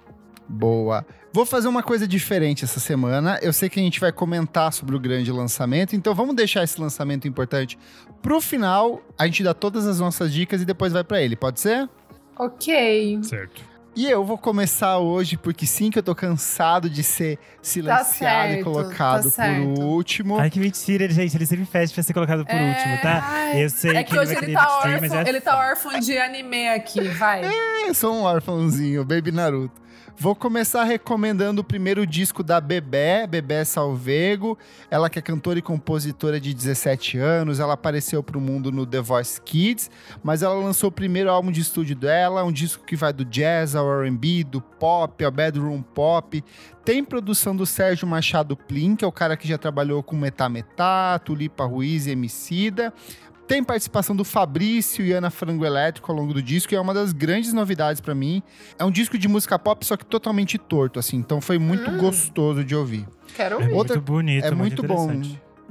Boa. Vou fazer uma coisa diferente essa semana. Eu sei que a gente vai comentar sobre o grande lançamento, então vamos deixar esse lançamento importante pro final. A gente dá todas as nossas dicas e depois vai para ele, pode ser? Ok. Certo. E eu vou começar hoje, porque sim, que eu tô cansado de ser silenciado e certo, colocado tá por último. Ai, que mentira, gente. Ele sempre fede pra ser colocado por É, último, tá? ai, Eu sei É que, que ele hoje ele tá, órfão, é ele tá órfão de anime aqui, vai. Eu sou um órfãozinho, Baby Naruto. Vou começar recomendando o primeiro disco da Bebé, Bebé Salvego. Ela que é cantora e compositora de 17 anos, ela apareceu pro mundo no The Voice Kids, mas ela lançou o primeiro álbum de estúdio dela, um disco que vai do jazz ao R&B, do pop ao bedroom pop. Tem produção do Sérgio Machado Plin, que é o cara que já trabalhou com Metá Metá, Tulipa Ruiz e Emicida. Tem participação do Fabrício e Ana Frango Elétrico ao longo do disco, e é uma das grandes novidades pra mim. É um disco de música pop, só que totalmente torto, assim, então foi muito gostoso de ouvir. Quero É ouvir. Outra- muito bonito, é muito bom.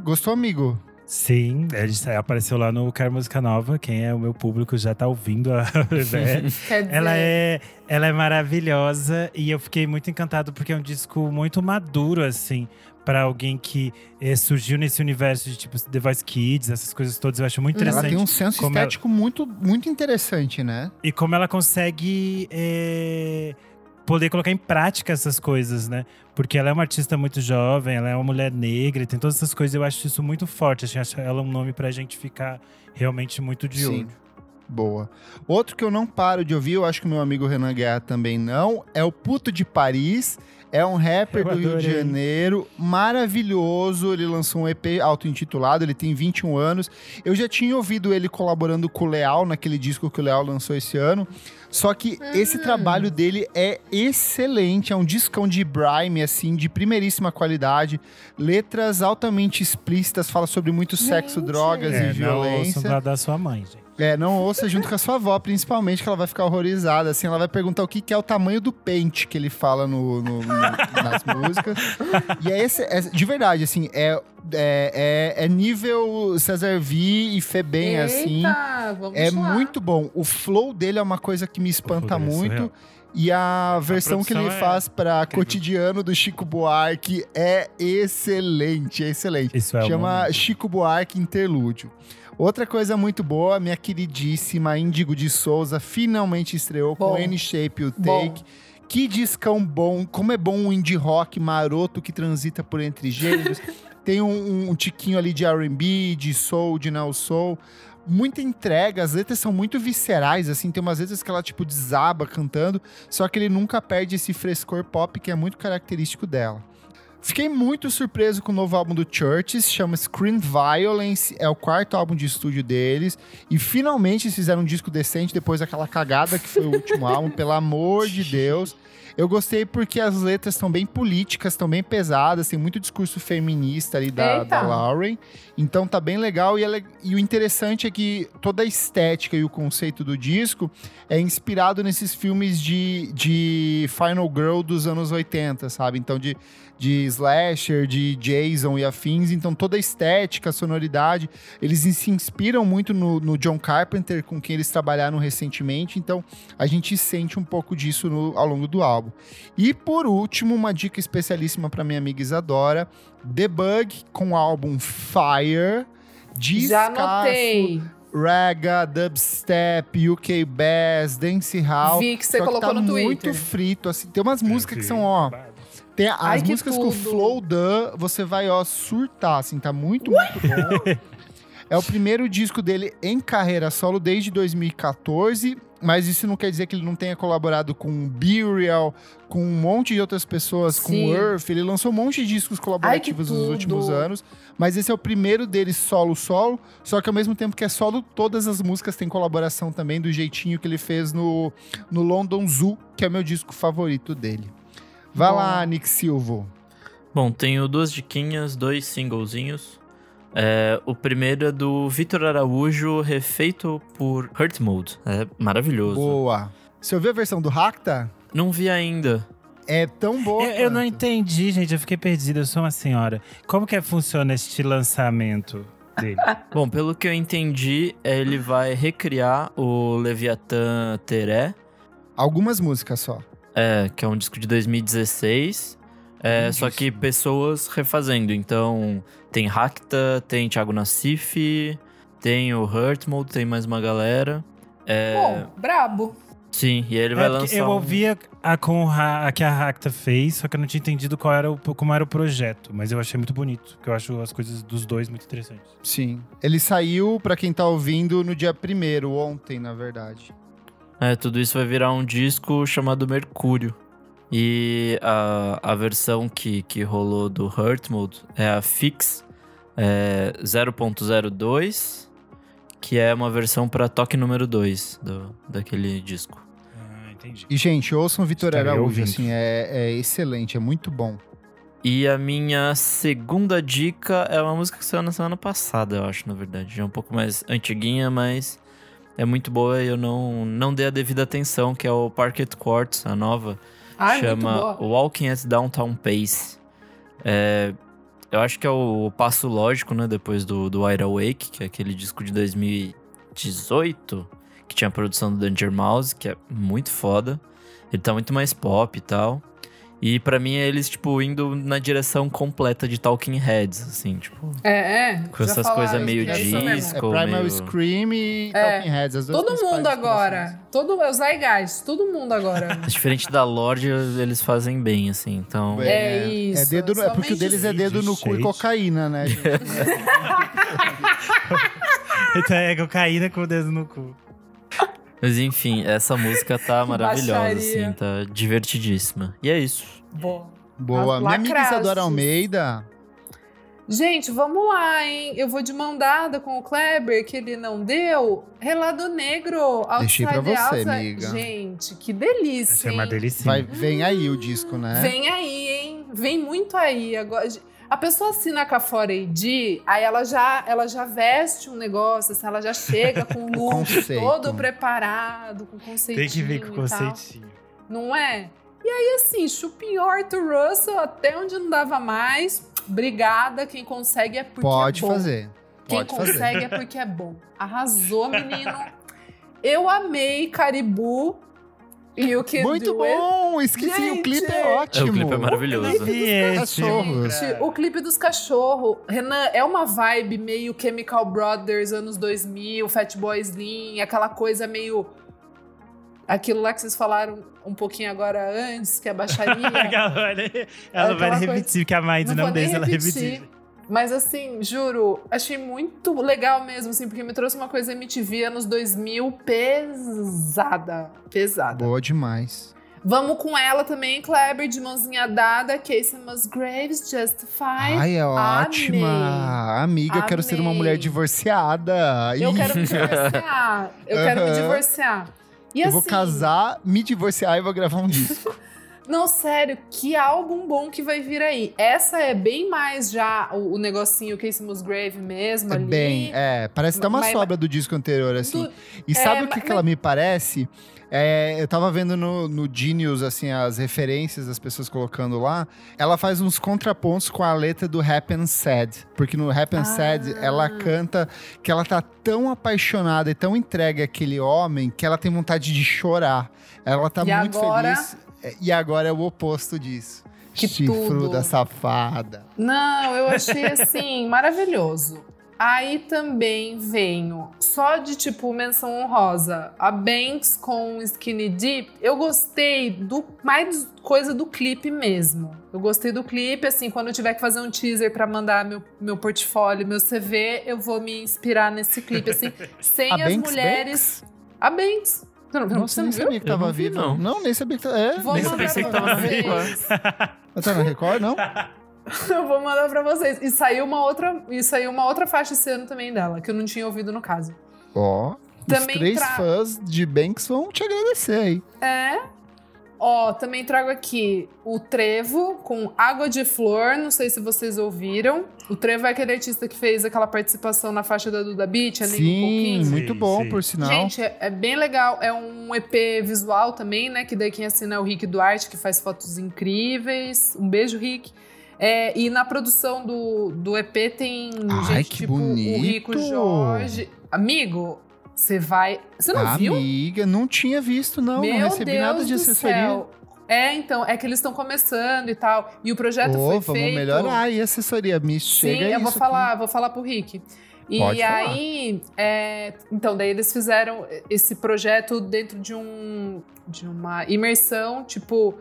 Gostou, amigo? Sim, ele sa- apareceu lá no Quero Música Nova. Quem é o meu público já tá ouvindo a. [LAUGHS] [LAUGHS] Quer dizer, Ela é, ela é maravilhosa e eu fiquei muito encantado porque é um disco muito maduro, assim, para alguém que eh, surgiu nesse universo de tipo The Voice Kids, essas coisas todas. Eu acho muito Ela interessante. tem um senso como ela- estético muito, muito interessante, né? E como ela consegue eh, poder colocar em prática essas coisas, né? Porque ela é uma artista muito jovem, ela é uma mulher negra, tem todas essas coisas. Eu acho isso muito forte. Assim, acho ela um nome pra gente ficar realmente muito de Sim. olho. Boa. Outro que eu não paro de ouvir, eu acho que o meu amigo Renan Guerra também não, é o Puto de Paris. É um rapper do Rio de. Janeiro, maravilhoso. Ele lançou um EP auto-intitulado, ele tem 21 anos. Eu já tinha ouvido ele colaborando com o Leal naquele disco que o Leal lançou esse ano. Só que esse trabalho dele é excelente, é um discão de Brime, assim, de primeiríssima qualidade. Letras altamente explícitas, fala sobre muito sexo, Gente. drogas É, e não violência. ouçam lá da sua mãe, gente. É, não ouça junto com a sua avó, principalmente, que ela vai ficar horrorizada. Assim, ela vai perguntar o que, que é o tamanho do pente que ele fala no, no- no- nas músicas. E é esse, é- de verdade, assim, é, é, é, é nível Cesar V e Febem, assim. Eita, vamos É lá. muito bom. O flow dele é uma coisa que me espanta é muito. E a versão que ele é faz pra incrível. cotidiano do Chico Buarque é excelente, é excelente. Isso é Chama. Chico Buarque Interlúdio. Outra coisa muito boa, minha queridíssima Índigo de Souza finalmente estreou Bom. com N-Shape o Bom. Take. Que discão bom, como é bom um indie rock maroto que transita por entre gêneros. [LAUGHS] Tem um, um tiquinho ali de R&B, de soul, de neo soul. Muita entrega, as letras são muito viscerais, assim, tem umas letras que ela, tipo, desaba cantando, só que ele nunca perde esse frescor pop que é muito característico dela. Fiquei muito surpreso com o novo álbum do Churches, chama Screen Violence, é o quarto álbum de estúdio deles, e finalmente eles fizeram um disco decente depois daquela cagada que foi o último [LAUGHS] álbum, pelo amor de Deus. Eu gostei porque as letras estão bem políticas, estão bem pesadas, tem muito discurso feminista ali da, Eita. da Lauren. Então tá bem legal. E, ela- e o interessante é que toda a estética e o conceito do disco é inspirado nesses filmes de, de Final Girl dos anos 80, sabe? Então de, de slasher, de Jason e afins. Então toda a estética, a sonoridade, eles se inspiram muito no, no John Carpenter, com quem eles trabalharam recentemente. Então a gente sente um pouco disso no- ao longo do álbum. E por último, uma dica especialíssima para minha amiga Isadora: Debug com o álbum Fire. Já Descasso, anotei. Raga, dubstep, UK bass, dance hall. Vi que você colocou tá no muito Twitter. frito, assim. Tem umas músicas que são, ó. Tem as Ai, que músicas com o flow dan, você vai, ó, surtar, assim, tá muito, muito bom. É o primeiro disco dele em carreira solo desde 2014, mas isso não quer dizer que ele não tenha colaborado com Burial, com um monte de outras pessoas, com Sim. Earth. Ele lançou um monte de discos colaborativos nos tudo. últimos anos, mas esse é o primeiro dele solo-solo, só que ao mesmo tempo que é solo, todas as músicas têm colaboração também, do jeitinho que ele fez no, no London Zoo, que é o meu disco favorito dele. Vai Bom. lá, Nick Silvo. Bom, tenho duas diquinhas, dois singlezinhos. É, o primeiro é do Vitor Araújo, refeito por Hurt Mode. É maravilhoso. Boa. Você ouviu a versão do Racta? Não vi ainda. É tão boa. Eu, eu não entendi, gente. Eu fiquei perdida. Eu sou uma senhora. Como que funciona este lançamento dele? [LAUGHS] Bom, pelo que eu entendi, ele vai recriar o Leviathan Teré, Algumas músicas só. É, que é um disco de 2016. É, só que pessoas refazendo. Então, tem Racta, tem Thiago Nassif, tem o Hurt Mode, tem mais uma galera. É, Bom, brabo. sim, e ele vai É, lançar. eu um- ouvia a, com Ra- a que a Racta fez, só que eu não tinha entendido qual era o, como era o projeto. Mas eu achei muito bonito, porque eu acho as coisas dos dois muito interessantes. Sim. Ele saiu, pra quem tá ouvindo, no dia primeiro, ontem, na verdade. É, tudo isso vai virar um disco chamado Mercúrio. E a, a versão que, que rolou do Hurt Mode é a Fix é, 0.02, que é uma versão para toque número 2 do, daquele disco. Ah, entendi. E, gente, ouçam o Vitor Estarei Araújo, ouvindo. assim, é, é excelente, é muito bom. E a minha segunda dica é uma música que saiu na semana passada, eu acho, na verdade. Já é um pouco mais antiguinha, mas é muito boa e eu não, não dei a devida atenção, que é o Parquet Quartz, a nova. Ai, chama muito boa. Walking at Downtown Pace. É, eu acho que é o passo lógico, né? Depois do, do Wide Awake, que é aquele disco de 2018, que tinha a produção do Danger Mouse, que é muito foda. Ele tá muito mais pop e tal. E pra mim é eles, tipo, indo na direção completa de Talking Heads, assim, tipo. É, é. Com essas coisas meio é isso mesmo. É disco. Ficou Primal meio- Scream e É. Talking Heads, as duas Todo mundo agora. Todo é o Zeitgeist. Todo mundo agora. [LAUGHS] Diferente da Lorde, eles fazem bem, assim. Então. É isso, É, dedo, no- é porque o deles é dedo no cu e cocaína, né? [LAUGHS] [LAUGHS] Então é cocaína com o dedo no cu. Mas enfim, essa música tá maravilhosa, baixaria. assim, tá divertidíssima. E é isso. Bom. Boa. Minha amiga. Isadora Almeida. Gente, vamos lá, hein? Eu vou de mão dada com o Kleber, que ele não deu. Relado Negro, Deixei pra você, amiga. Gente, que delícia, Essa é uma delícia. Vai, vem aí o disco, né? Vem aí, hein? Vem muito aí. Agora, a pessoa assina com a 4AD, aí ela já, ela já veste um negócio, assim, ela já chega com [LAUGHS] o look todo preparado, com conceitinho Tem que vir com o tal. conceitinho. Não é? E aí, assim, chupinhou Arthur Russell até onde não dava mais. Obrigada, quem consegue é porque Pode é bom. fazer. Quem Pode fazer. consegue é porque é bom. Arrasou, menino. Eu amei Caribu e o que Muito bom! Esqueci, o Gente, clipe é é, ótimo. o clipe é maravilhoso. Eu vi esse. Cachorros. Gente, o clipe dos cachorros. Renan, é uma vibe meio Chemical Brothers, anos 2000, Fatboy Slim, aquela coisa meio... Aquilo lá que vocês falaram um pouquinho agora antes, que é baixaria. ela [LAUGHS] vai, ela vai Aquela repetir, que a Mind não, nem deixa ela repetir. repetir. Mas assim, juro, achei muito legal mesmo, assim, porque me trouxe uma coisa MTV anos 2000 pesada. Pesada. Boa demais. Vamos com ela também, Kleber, de mãozinha dada, Casey Musgraves, Justified. Ai, é Amei. ótima. Amiga, eu quero ser uma Amei. mulher divorciada. Eu Ih, quero me [LAUGHS] divorciar. Eu quero me divorciar. E eu assim, vou casar, me divorciar e vou gravar um disco. [LAUGHS] Não, sério, que álbum bom que vai vir aí. Essa é bem mais já o, o negocinho Casey Musgrave mesmo É ali. bem, é, parece até uma Mas- sobra do disco anterior, assim. Do- E sabe É, o que, mas- que ela me parece? É, eu tava vendo no, no Genius, assim, as referências das pessoas colocando lá. Ela faz uns contrapontos com a letra do Happy and Sad. Porque no Happy and Sad, Ah. ela canta que ela tá tão apaixonada e tão entregue àquele homem que ela tem vontade de chorar. Ela tá E muito agora? feliz. É, E agora é o oposto disso. Que Chifruda tudo. safada. Não, eu achei assim, maravilhoso. Aí também venho, só de tipo menção honrosa, a Banks com Skinny Deep. Eu gostei do mais coisa do clipe mesmo. Eu gostei do clipe, assim, quando eu tiver que fazer um teaser pra mandar meu, meu portfólio, meu CV, eu vou me inspirar nesse clipe, assim, [LAUGHS] sem A as Banks, mulheres. A Banks. Você não, Nossa, nem não sabia que tava não vi, viva. não. Não, nem sabia que tava. É, Vou nem mandar sabia pensei que tava. Ela tá na Record, não? [LAUGHS] [LAUGHS] Eu vou mandar pra vocês. E saiu uma outra, e saiu uma outra faixa esse ano também dela, que eu não tinha ouvido no caso. Ó, os Também três tra- fãs de Banks vão te agradecer aí. É. Ó, também trago aqui o Trevo com Água de Flor, não sei se vocês ouviram. O Trevo é aquele artista que fez aquela participação na faixa da Duda Beat, a Sim, Pouquinho. muito bom, sim. por sinal. Gente, é, é bem legal. É um EP visual também, né? Que daí quem assina é o Rick Duarte, que faz fotos incríveis. Um beijo, Rick. É, e na produção do, do EP tem Ai, gente que tipo bonito. o Rico Jorge. Amigo, você vai. Você não viu? Amiga, não tinha visto, não. Meu não recebi Deus nada de assessoria. céu. É, então, é que eles estão começando e tal. E o projeto Ô, foi vamos feito. melhorar a assessoria. Me Sim, chega eu vou falar, vou falar pro Rick. E Pode falar. aí, é, então, daí eles fizeram esse projeto dentro de um de uma imersão, tipo,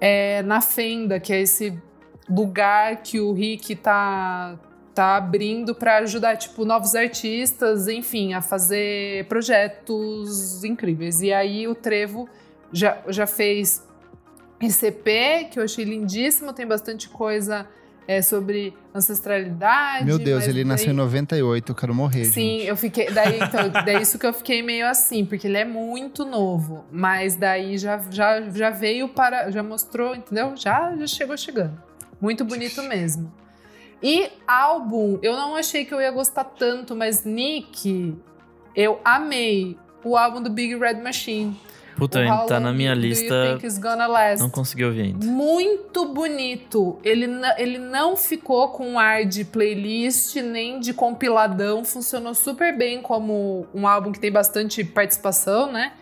é, na Fenda, que é esse lugar que o Rick tá tá abrindo para ajudar, tipo, novos artistas, enfim, a fazer projetos incríveis. E aí o Trevo já, já fez esse EP, que eu achei lindíssimo, tem bastante coisa é, sobre ancestralidade. Meu Deus, ele nasceu em daí- 98, eu quero morrer, Sim, gente. eu fiquei. Daí, [LAUGHS] então, daí isso que eu fiquei meio assim, porque ele é muito novo. Mas daí já, já, já veio para. Já mostrou, entendeu? Já, já chegou chegando. Muito bonito mesmo. E álbum, eu não achei que eu ia gostar tanto, mas Nick, eu amei o álbum do Big Red Machine. Puta, How tá na minha lista. Não consegui ouvir ainda. Muito bonito. Ele, ele não ficou com um ar de playlist nem de compiladão. Funcionou super bem como um álbum que tem bastante participação, né?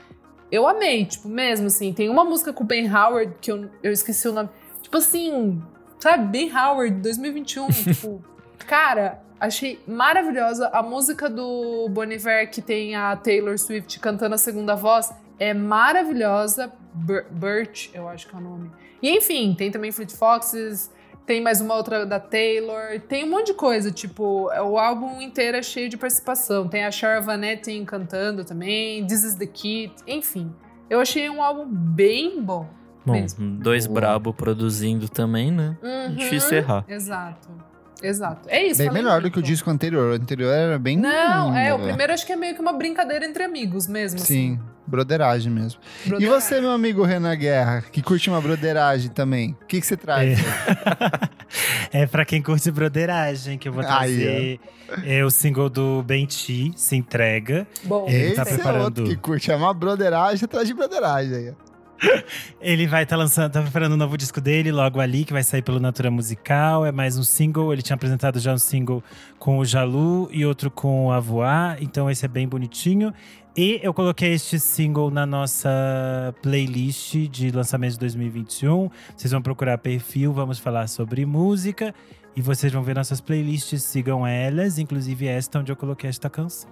Eu amei, tipo, mesmo assim. Tem uma música com o Ben Howard que eu, eu esqueci o nome. Tipo assim, sabe? Ben Howard, 2021. [LAUGHS] tipo, cara, achei maravilhosa. A música do Bon Iver que tem a Taylor Swift cantando a segunda voz é maravilhosa. Bir- Birch, eu acho que é o nome. E enfim, tem também Fleet Foxes, tem mais uma outra da Taylor, tem um monte de coisa, tipo, o álbum inteiro é cheio de participação. Tem a Shara Vanetti cantando também, This is the Kid, enfim. Eu achei um álbum bem bom. Bom, mesmo. dois Boa. brabo produzindo também, né? Uhum, Difícil errar. Exato. Exato. É isso. Bem melhor do que o disco anterior. O anterior era bem. Não, é, o lindo, primeiro acho que é meio que uma brincadeira entre amigos mesmo. Sim, broderagem mesmo. E Broderagem. você, meu amigo Renan Guerra, que curte uma broderagem também? O que, que você traz? É [LAUGHS] pra quem curte broderagem, que eu vou trazer é, o single do Benti, Se Entrega. Bom, Ele Esse tá gostei. é preparando- outro que curte é uma broderagem atrás de broderagem. Ele vai estar lançando, tá preparando um novo disco dele logo ali, que vai sair pelo Natura Musical. É mais um single. Ele tinha apresentado já um single com o Jalu e outro com o Avoar. Então esse é bem bonitinho. E eu coloquei este single na nossa playlist de lançamento de 2021. Vocês vão procurar perfil, vamos falar sobre música. E vocês vão ver nossas playlists, sigam elas, inclusive esta onde eu coloquei esta canção.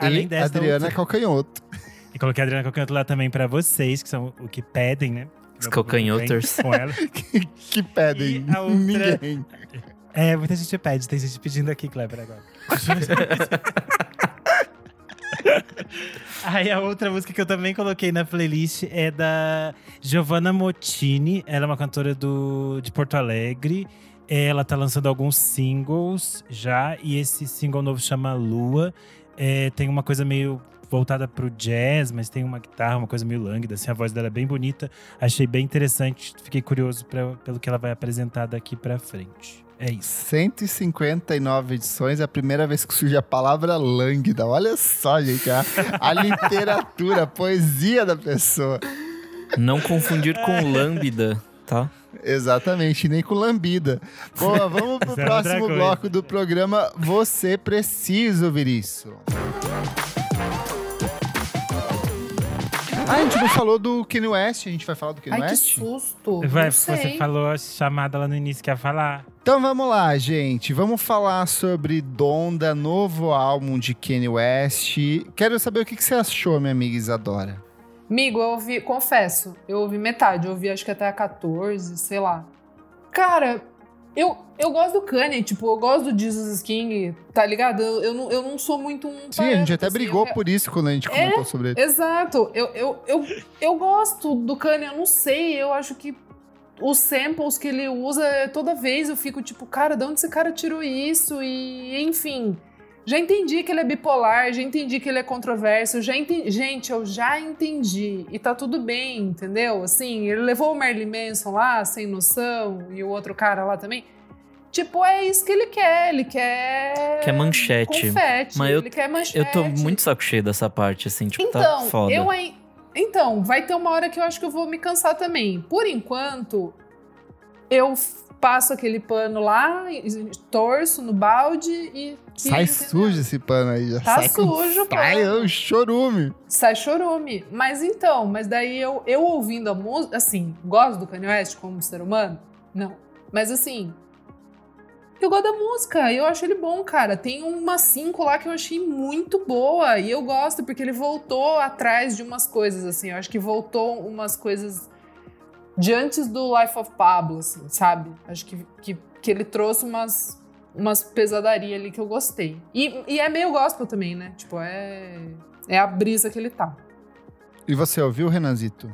e Adriana outra- Calcanhoto. E coloquei a Adriana Calcanhoto lá também pra vocês, que são o que pedem, né? Os calcanhoters. Com ela. [LAUGHS] que pedem. E a outra- Ninguém. É, muita gente pede, tem gente pedindo aqui, Kleber, agora. [LAUGHS] Aí a outra música que eu também coloquei na playlist é da Giovanna Mottini. Ela é uma cantora do, de Porto Alegre. Ela tá lançando alguns singles já, e esse single novo chama Lua. É, tem uma coisa meio voltada pro jazz, mas tem uma guitarra, uma coisa meio lânguida, assim, a voz dela é bem bonita. Achei bem interessante, fiquei curioso pra, pelo que ela vai apresentar daqui pra frente. É isso. 159 edições, é a primeira vez que surge a palavra lânguida. Olha só, gente, a, a literatura, a poesia da pessoa. Não confundir com lambda, tá? Exatamente, nem com lambida. Boa, vamos pro próximo bloco do programa Você Precisa Ouvir Isso. Ah, a gente não falou do Kanye West, a gente vai falar do Kanye Ai, que susto. Vai, Não você falou a chamada lá no início que ia falar. Então vamos lá, gente. Vamos falar sobre Donda, novo álbum de Kanye West. Quero saber o que que você achou, minha amiga Isadora. Amigo, eu ouvi, confesso, eu ouvi metade, eu ouvi acho que até a 14, sei lá. Cara, eu, eu gosto do Kanye, tipo, eu gosto do Jesus King, tá ligado? Eu, eu, não, eu não sou muito um. Sim, a gente até assim, brigou eu- por isso quando a gente É, comentou sobre ele. Exato, eu, eu, eu, eu gosto do Kanye, eu não sei, eu acho que os samples que ele usa, toda vez eu fico tipo, cara, de onde esse cara tirou isso? E, enfim, já entendi que ele é bipolar, já entendi que ele é controverso, já entendi, gente, eu já entendi, e tá tudo bem, entendeu? Assim, ele levou o Marilyn Manson lá, sem noção, e o outro cara lá também. Tipo, é isso que ele quer, ele quer... Quer manchete. Confete, Mas eu- ele quer manchete. Eu tô muito saco cheio dessa parte, assim, tipo, Então, tá foda. eu Então, vai ter uma hora que eu acho que eu vou me cansar também. Por enquanto, eu passo aquele pano lá, torço no balde e. Sai sujo esse pano aí. Já Tá sai com- sujo, pô. Sai é um chorume. Sai chorume. Mas então, mas daí eu, eu ouvindo a música, assim, gosto do Kanye West como ser humano? Não. Mas assim, eu gosto da música, eu acho ele bom, cara. Tem uma 5 lá que eu achei muito boa e eu gosto porque ele voltou atrás de umas coisas, assim. Eu acho que voltou umas coisas de antes do Life of Pablo, assim, sabe? Acho que, que, que ele trouxe umas, umas pesadarias ali que eu gostei. E, e é meio gospel também, né? Tipo, é, é a brisa que ele tá. E você ouviu, Renanzito?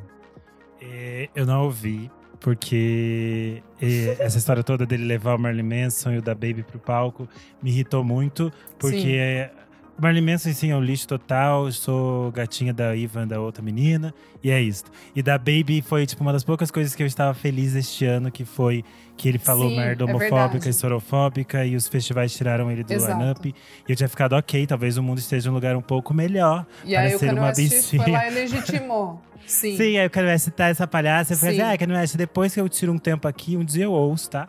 É, eu não ouvi, porque é, essa história toda dele levar o Marilyn Manson e o da Baby pro palco me irritou muito, porque É, o Marilyn Manson, sim, é um lixo total. Sou gatinha da Ivan, da outra menina, e é isso. E da Baby foi, tipo, uma das poucas coisas que eu estava feliz este ano, que foi que ele falou Sim, merda é homofóbica verdade. e sorofóbica, e os festivais tiraram ele do line-up. E eu tinha ficado, ok, talvez o mundo esteja em um lugar um pouco melhor. E aí o Parecer Kanye uma West foi bichinha. lá e legitimou. [LAUGHS] Sim. Sim, aí eu quero citar essa palhaça. Eu falei Sim. assim, ah, Kanye West, depois que eu tiro um tempo aqui, um dia eu ouço, tá?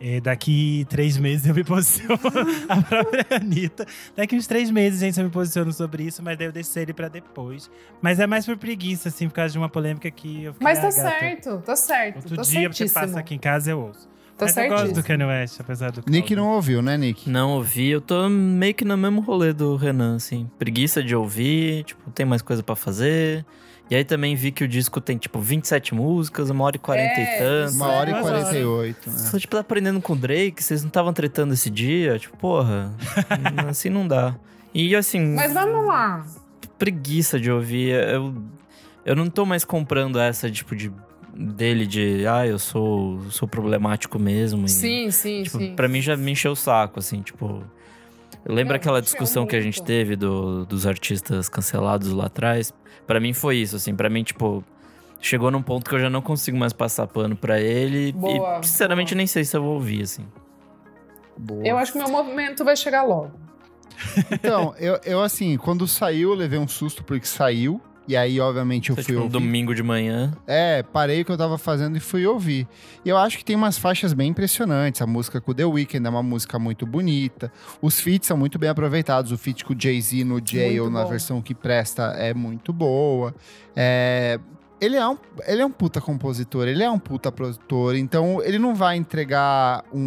É, daqui três meses eu me posiciono. [LAUGHS] a própria Anitta. Daqui uns três meses, gente, eu me posiciono sobre isso, mas daí eu deixei ele pra depois. Mas é mais por preguiça, assim, por causa de uma polêmica que eu fiquei. Mas tá ah, certo, tá certo. Outro tá dia você certíssimo. passa aqui em casa, eu ouço. Tá mas eu gosto do. Kanye West, apesar do Nick caldo. não ouviu, né, Nick? Não ouvi, eu tô meio que no mesmo rolê do Renan, assim. Preguiça de ouvir, tipo, tem mais coisa pra fazer. E aí também vi que o disco tem, tipo, 27 músicas, uma hora e 40 É, e tanto. Uma hora e Duas horas. 48. Né? Só, tipo, tá aprendendo com o Drake, vocês não estavam tretando esse dia? Tipo, porra, [LAUGHS] assim não dá. E assim, Mas vamos lá. preguiça de ouvir. Eu, eu não tô mais comprando essa, tipo, de dele de, ah, eu sou, sou problemático mesmo. e, Sim, sim, tipo, sim. Pra mim já me encheu o saco, assim, tipo. Lembra Não, aquela discussão que a gente teve do- dos artistas cancelados lá atrás? Pra mim foi isso, assim. Pra mim, tipo, chegou num ponto que eu já não consigo mais passar pano pra ele. Boa, e, sinceramente, boa. nem sei se eu vou ouvir, assim. Boa. Eu acho que o meu momento vai chegar logo. Então, eu, eu assim, quando saiu, eu levei um susto porque saiu. E aí, obviamente, eu Foi, fui tipo, um ouvir. domingo de manhã. É, parei o que eu tava fazendo e fui ouvir. E eu acho que tem umas faixas bem impressionantes. A música com The Weeknd é uma música muito bonita. Os feats são muito bem aproveitados. O feat com o Jay-Z no Jail, na versão que presta, é muito boa. É, Ele é, um, ele é um puta compositor, ele é um puta produtor, então ele não vai entregar um,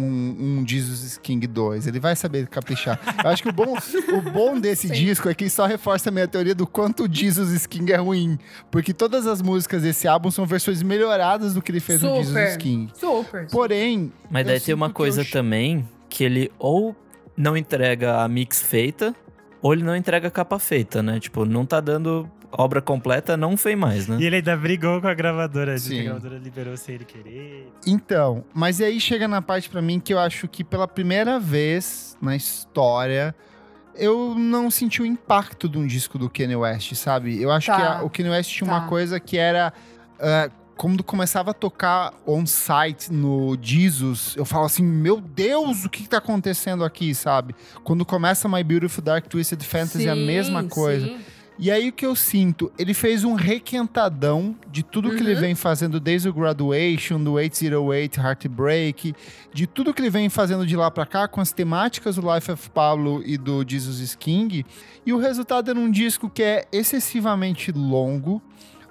um Jesus King 2, ele vai saber caprichar. Eu acho que o bom, o bom desse [LAUGHS] Sim. disco é que só reforça a minha teoria do quanto o Jesus King é ruim. Porque todas as músicas desse álbum são versões melhoradas do que ele fez no Jesus Super. King. Super. Porém. Mas eu daí tem uma eu coisa ch- também que ele ou não entrega a mix feita, ou ele não entrega a capa feita, né? Tipo, não tá dando obra completa, não fez mais, né? E ele ainda brigou com a gravadora, Sim. a gravadora liberou sem ele querer. Então, mas aí chega na parte pra mim que eu acho que pela primeira vez na história eu não senti o impacto de um disco do Kanye West, sabe? Eu acho Tá. que a- o Kanye West tinha Tá. uma coisa que era ah, quando começava a tocar on-site no Jesus, eu falo assim, meu Deus, o que, que tá acontecendo aqui, sabe? Quando começa My Beautiful Dark Twisted Fantasy, é a Sim, mesma coisa. sim. E aí o que eu sinto? Ele fez um requentadão de tudo que ele Uhum. vem fazendo desde o Graduation, do 808, Heartbreak, de tudo que ele vem fazendo de lá pra cá, com as temáticas do Life of Pablo e do Jesus is King. E o resultado é um disco que é excessivamente longo,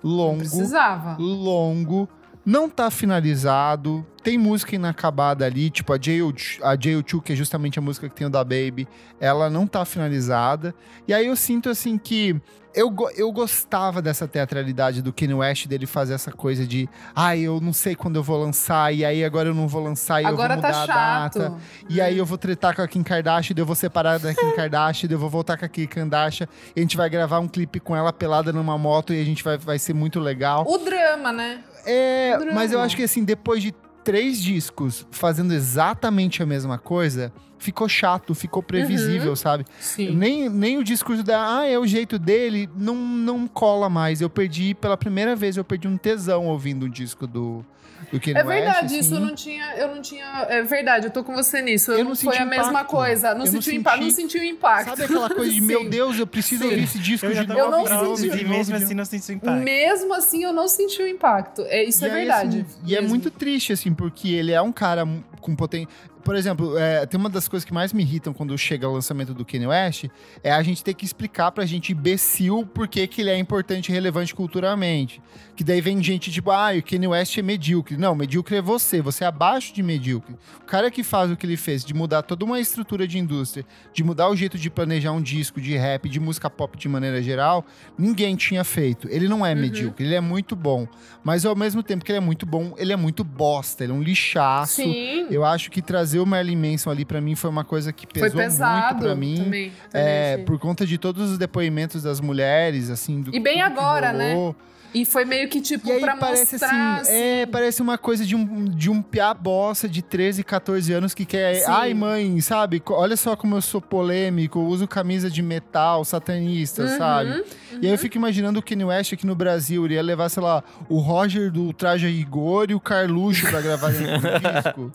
longo, precisava. longo, não tá finalizado, tem música inacabada ali, tipo a JO2, a JO2, que é justamente a música que tem o da Baby, ela não tá finalizada. E aí eu sinto assim que eu, eu gostava dessa teatralidade do Kanye West, dele fazer essa coisa de, ai, eu não sei quando eu vou lançar, e aí agora eu não vou lançar, e Agora eu vou tá mudar a chato. data. E aí eu vou tretar com a Kim Kardashian, eu vou separar da Kim [LAUGHS] Kardashian, eu vou voltar com a Kim Kardashian, e a gente vai gravar um clipe com ela pelada numa moto, e a gente vai, vai ser muito legal. O drama, né? É, Drama. mas eu acho que assim, depois de três discos fazendo exatamente a mesma coisa, ficou chato, ficou previsível, Uhum. sabe? Sim. Nem, nem o discurso da, ah, é o jeito dele, não, não cola mais. Eu perdi, pela primeira vez, eu perdi um tesão ouvindo o disco do, do Kanye É West, verdade, isso eu assim. não tinha, eu não tinha. É verdade, eu tô com você nisso. Eu Eu não não foi senti a mesma coisa. Não Eu não senti o impacto. Não senti- senti o impacto. Sabe aquela coisa de, [LAUGHS] meu. Deus, eu preciso Sim. ouvir esse disco Eu de novo, Eu não senti. E mesmo assim não senti impacto. Mesmo assim, eu não senti o impacto. É, isso E é aí, verdade. assim, e é muito triste, assim, porque ele é um cara com potência. Por exemplo, é, tem uma das coisas que mais me irritam quando chega o lançamento do Kanye West é a gente ter que explicar pra gente imbecil por que, que ele é importante e relevante culturalmente. Que daí vem gente tipo, ah, o Kanye West é medíocre. Não, medíocre é você, você é abaixo de medíocre. O cara que faz o que ele fez, de mudar toda uma estrutura de indústria, de mudar o jeito de planejar um disco de rap, de música pop de maneira geral, ninguém tinha feito. Ele não é Uhum. medíocre, ele é muito bom. Mas ao mesmo tempo que ele é muito bom, ele é muito bosta, ele é um lixaço. Sim. Eu acho que trazer o Marilyn Manson ali pra mim foi uma coisa que Foi pesou pesado muito pra mim. também. também É, por conta de todos os depoimentos das mulheres, assim, do E bem agora, né? rolou. E foi meio que tipo E aí pra parece mostrar. assim, é, parece uma coisa de um, de um piá bossa de 13, 14 anos que quer, Sim. ai mãe, sabe? Olha só como eu sou polêmico, uso camisa de metal, satanista, Uhum, sabe? E aí eu fico imaginando o Kanye West aqui no Brasil, ele ia levar, sei lá, o Roger do Traje a Rigor e o Carluxo pra gravar do [LAUGHS] disco.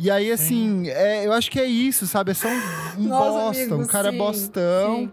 E aí, assim, é, eu acho que é isso, sabe? É só um, um Nossa, bosta, amigo, um cara sim, bostão. sim.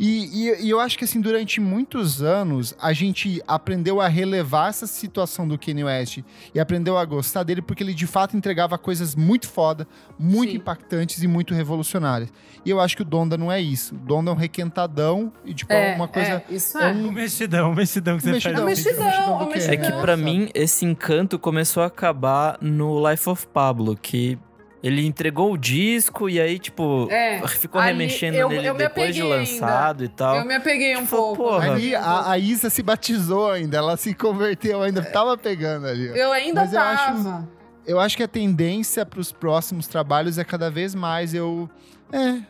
E, e- e eu acho que, assim, durante muitos anos, a gente aprendeu a relevar essa situação do Kanye West e aprendeu a gostar dele porque ele, de fato, entregava coisas muito foda, muito Sim. impactantes e muito revolucionárias. E eu acho que o Donda não é isso. O Donda é um requentadão e, tipo, é, É, uma coisa... é, isso é é. um- O mexidão, o mexidão que você mexidão, faz. mexidão, mexidão o do mexidão. Kanye. É que Nossa. pra mim esse encanto começou a acabar no Life of Pablo, que ele entregou o disco e aí, tipo, É, ficou ali remexendo eu- nele eu depois de lançado e tal. Eu me apeguei um Tipo, pouco. porra. Ali, a, a Isa se batizou ainda, ela se converteu ainda, tava pegando ali. ó. Eu ainda Mas eu acho- tava. Eu acho que a tendência pros próximos trabalhos é cada vez mais eu... É,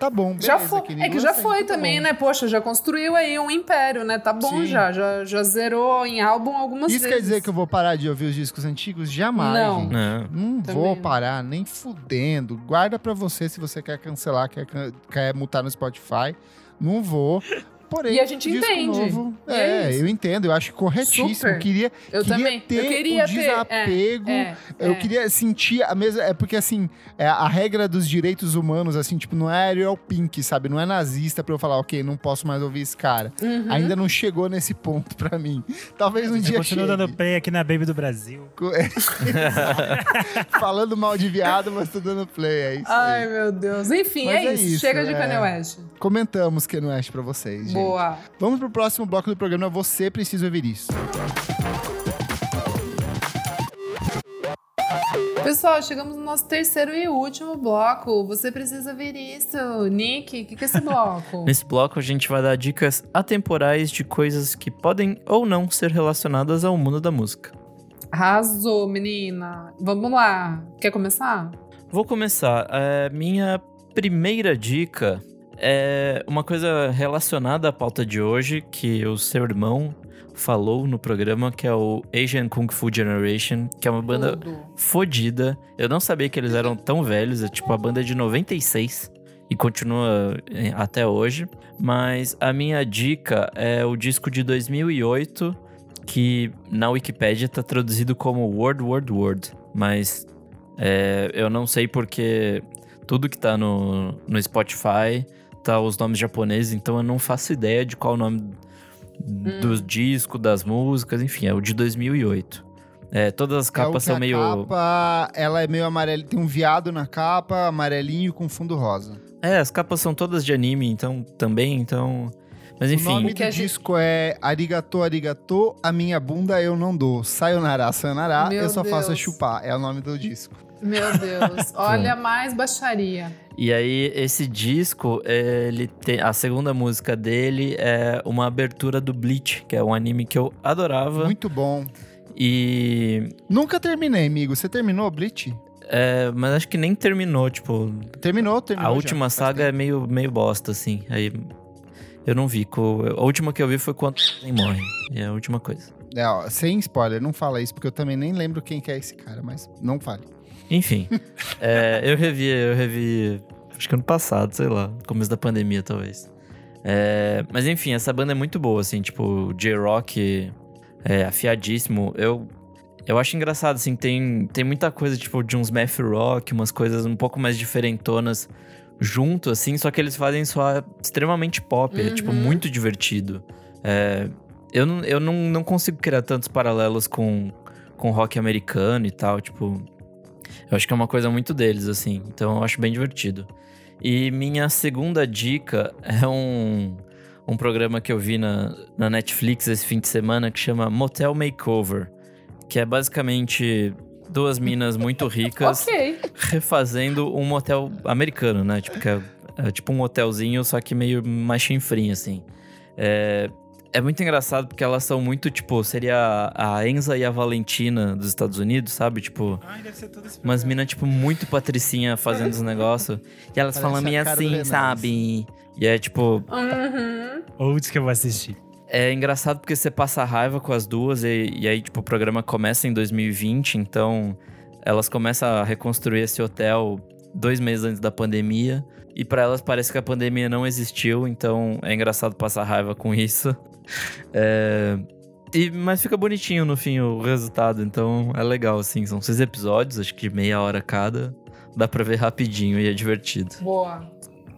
Tá bom, beleza, Já foi. querido. É que já foi tá também, bom. né? Poxa, já construiu aí um império, né? Tá bom Sim. já, já. Já zerou em álbum algumas Isso vezes. quer dizer que eu vou parar de ouvir os discos antigos? Jamais. Não. gente. Não. Não Também vou parar, nem fudendo. Guarda pra você se você quer cancelar, quer, quer mutar no Spotify. Não vou. Porém, E a gente disco entende. Novo, é é, eu entendo, eu acho corretíssimo. Super. Eu queria, Eu queria também. ter eu queria o ter. desapego. É, é, Eu é. queria sentir a mesma. É porque, assim, é, a regra dos direitos humanos, assim, tipo, não é Ariel Pink, sabe? Não é nazista pra eu falar, ok, não posso mais ouvir esse cara. Uhum. Ainda não chegou nesse ponto pra mim. Talvez um Eu dia continuo chegue. dando play aqui na Baby do Brasil. [LAUGHS] Falando mal de viado, mas tô dando play, é isso Ai, aí. meu Deus. Enfim, é, é isso. isso, Chega de é. Kanye West. Comentamos que não é pra vocês, gente. Boa. Vamos pro próximo bloco do programa, Você Precisa Ouvir Isso. Pessoal, chegamos no nosso terceiro e último bloco. Você precisa ver isso. Nick, o que, que é esse bloco? [LAUGHS] Nesse bloco a gente vai dar dicas atemporais de coisas que podem ou não ser relacionadas ao mundo da música. Arrasou, menina. Vamos lá. Quer começar? Vou começar. É, minha primeira dica é uma coisa relacionada à pauta de hoje que o seu irmão falou no programa, que é o Asian Kung Fu Generation, que é uma banda Tudo. fodida. Eu não sabia que eles eram tão velhos, é tipo a banda é de 96 e continua eh, até hoje. Mas a minha dica é o disco de 2008, que na Wikipédia tá traduzido como Word, Word, Word. Mas é, eu não sei porque tudo que tá no, no Spotify tá os nomes japoneses, então eu não faço ideia de qual o nome do disco, das músicas, enfim, é o de 2008. É, todas as É o capas que são a meio. capa, ela é meio amarela, tem um viado na capa, amarelinho com fundo rosa. É, as capas são todas de anime, então também, então. Mas O enfim. nome que a do gente- disco é Arigato, Arigato, a minha bunda eu não dou. Sayonara, sayonara, Meu eu só faço a Deus. chupar. É o nome do disco. Meu Deus. [LAUGHS] Olha mais baixaria. E aí, esse disco, ele tem. A segunda música dele é uma abertura do Bleach, que é um anime que eu adorava. Muito bom. E. Nunca terminei, amigo. Você terminou, Bleach? é, mas acho que nem terminou, tipo. Terminou, terminou. a já, última faz saga é meio, meio bosta, assim. Aí. Eu não vi. A última que eu vi foi quando nem morre. E é a última coisa. É, ó, sem spoiler, não fala isso, porque eu também nem lembro quem que é esse cara, mas não fale. Enfim. [LAUGHS] é, eu revi, eu revi. Acho que ano passado, sei lá. Começo da pandemia, talvez. É, mas enfim, essa banda é muito boa, assim, tipo, J-Rock é afiadíssimo. Eu, eu acho engraçado, assim, tem, tem muita coisa, tipo, de uns math rock, umas coisas um pouco mais diferentonas junto, assim, só que eles fazem soar extremamente pop, é, tipo, Uhum. muito divertido. É, eu não, eu não, não consigo criar tantos paralelos com, com rock americano e tal, tipo... Eu acho que é uma coisa muito deles, assim. Então eu acho bem divertido. E minha segunda dica é um, um programa que eu vi na, na Netflix esse fim de semana que chama Motel Makeover. Que é basicamente duas minas muito ricas [LAUGHS] Ok. refazendo um motel americano, né? Tipo, que é, é tipo um hotelzinho, só que meio mais chinfrinho, assim. É, é muito engraçado porque elas são muito, tipo, seria a a Enza e a Valentina dos Estados Unidos, sabe? Tipo, Ai, deve ser todo esse umas minas, tipo, muito patricinha fazendo os negócios. E elas Parece falam meio assim, sabe? E é tipo, Uhum. Outros que eu vou assistir. é engraçado porque você passa raiva com as duas e, e aí, tipo, o programa começa em 2020, então elas começam a reconstruir esse hotel dois meses antes da pandemia. E pra elas parece que a pandemia não existiu, então é engraçado passar raiva com isso. É, E, mas fica bonitinho no fim o resultado, então é legal, assim. São seis episódios, acho que de meia hora cada. Dá pra ver rapidinho e é divertido. Boa.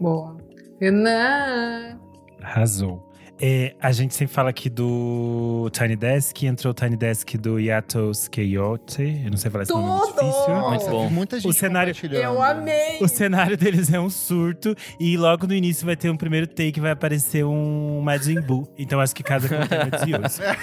Boa. Renan. Arrasou. É, a gente sempre fala aqui do Tiny Desk, entrou o Tiny Desk do Yatos Keyote. Eu não sei falar esse nome é muito Tudo! difícil. Muito bom. Muita gente cenário- compartilhando. Eu amei. O cenário deles é um surto e logo no início vai ter um primeiro take vai aparecer um Majin Buu. Então acho que casa com o tema de hoje.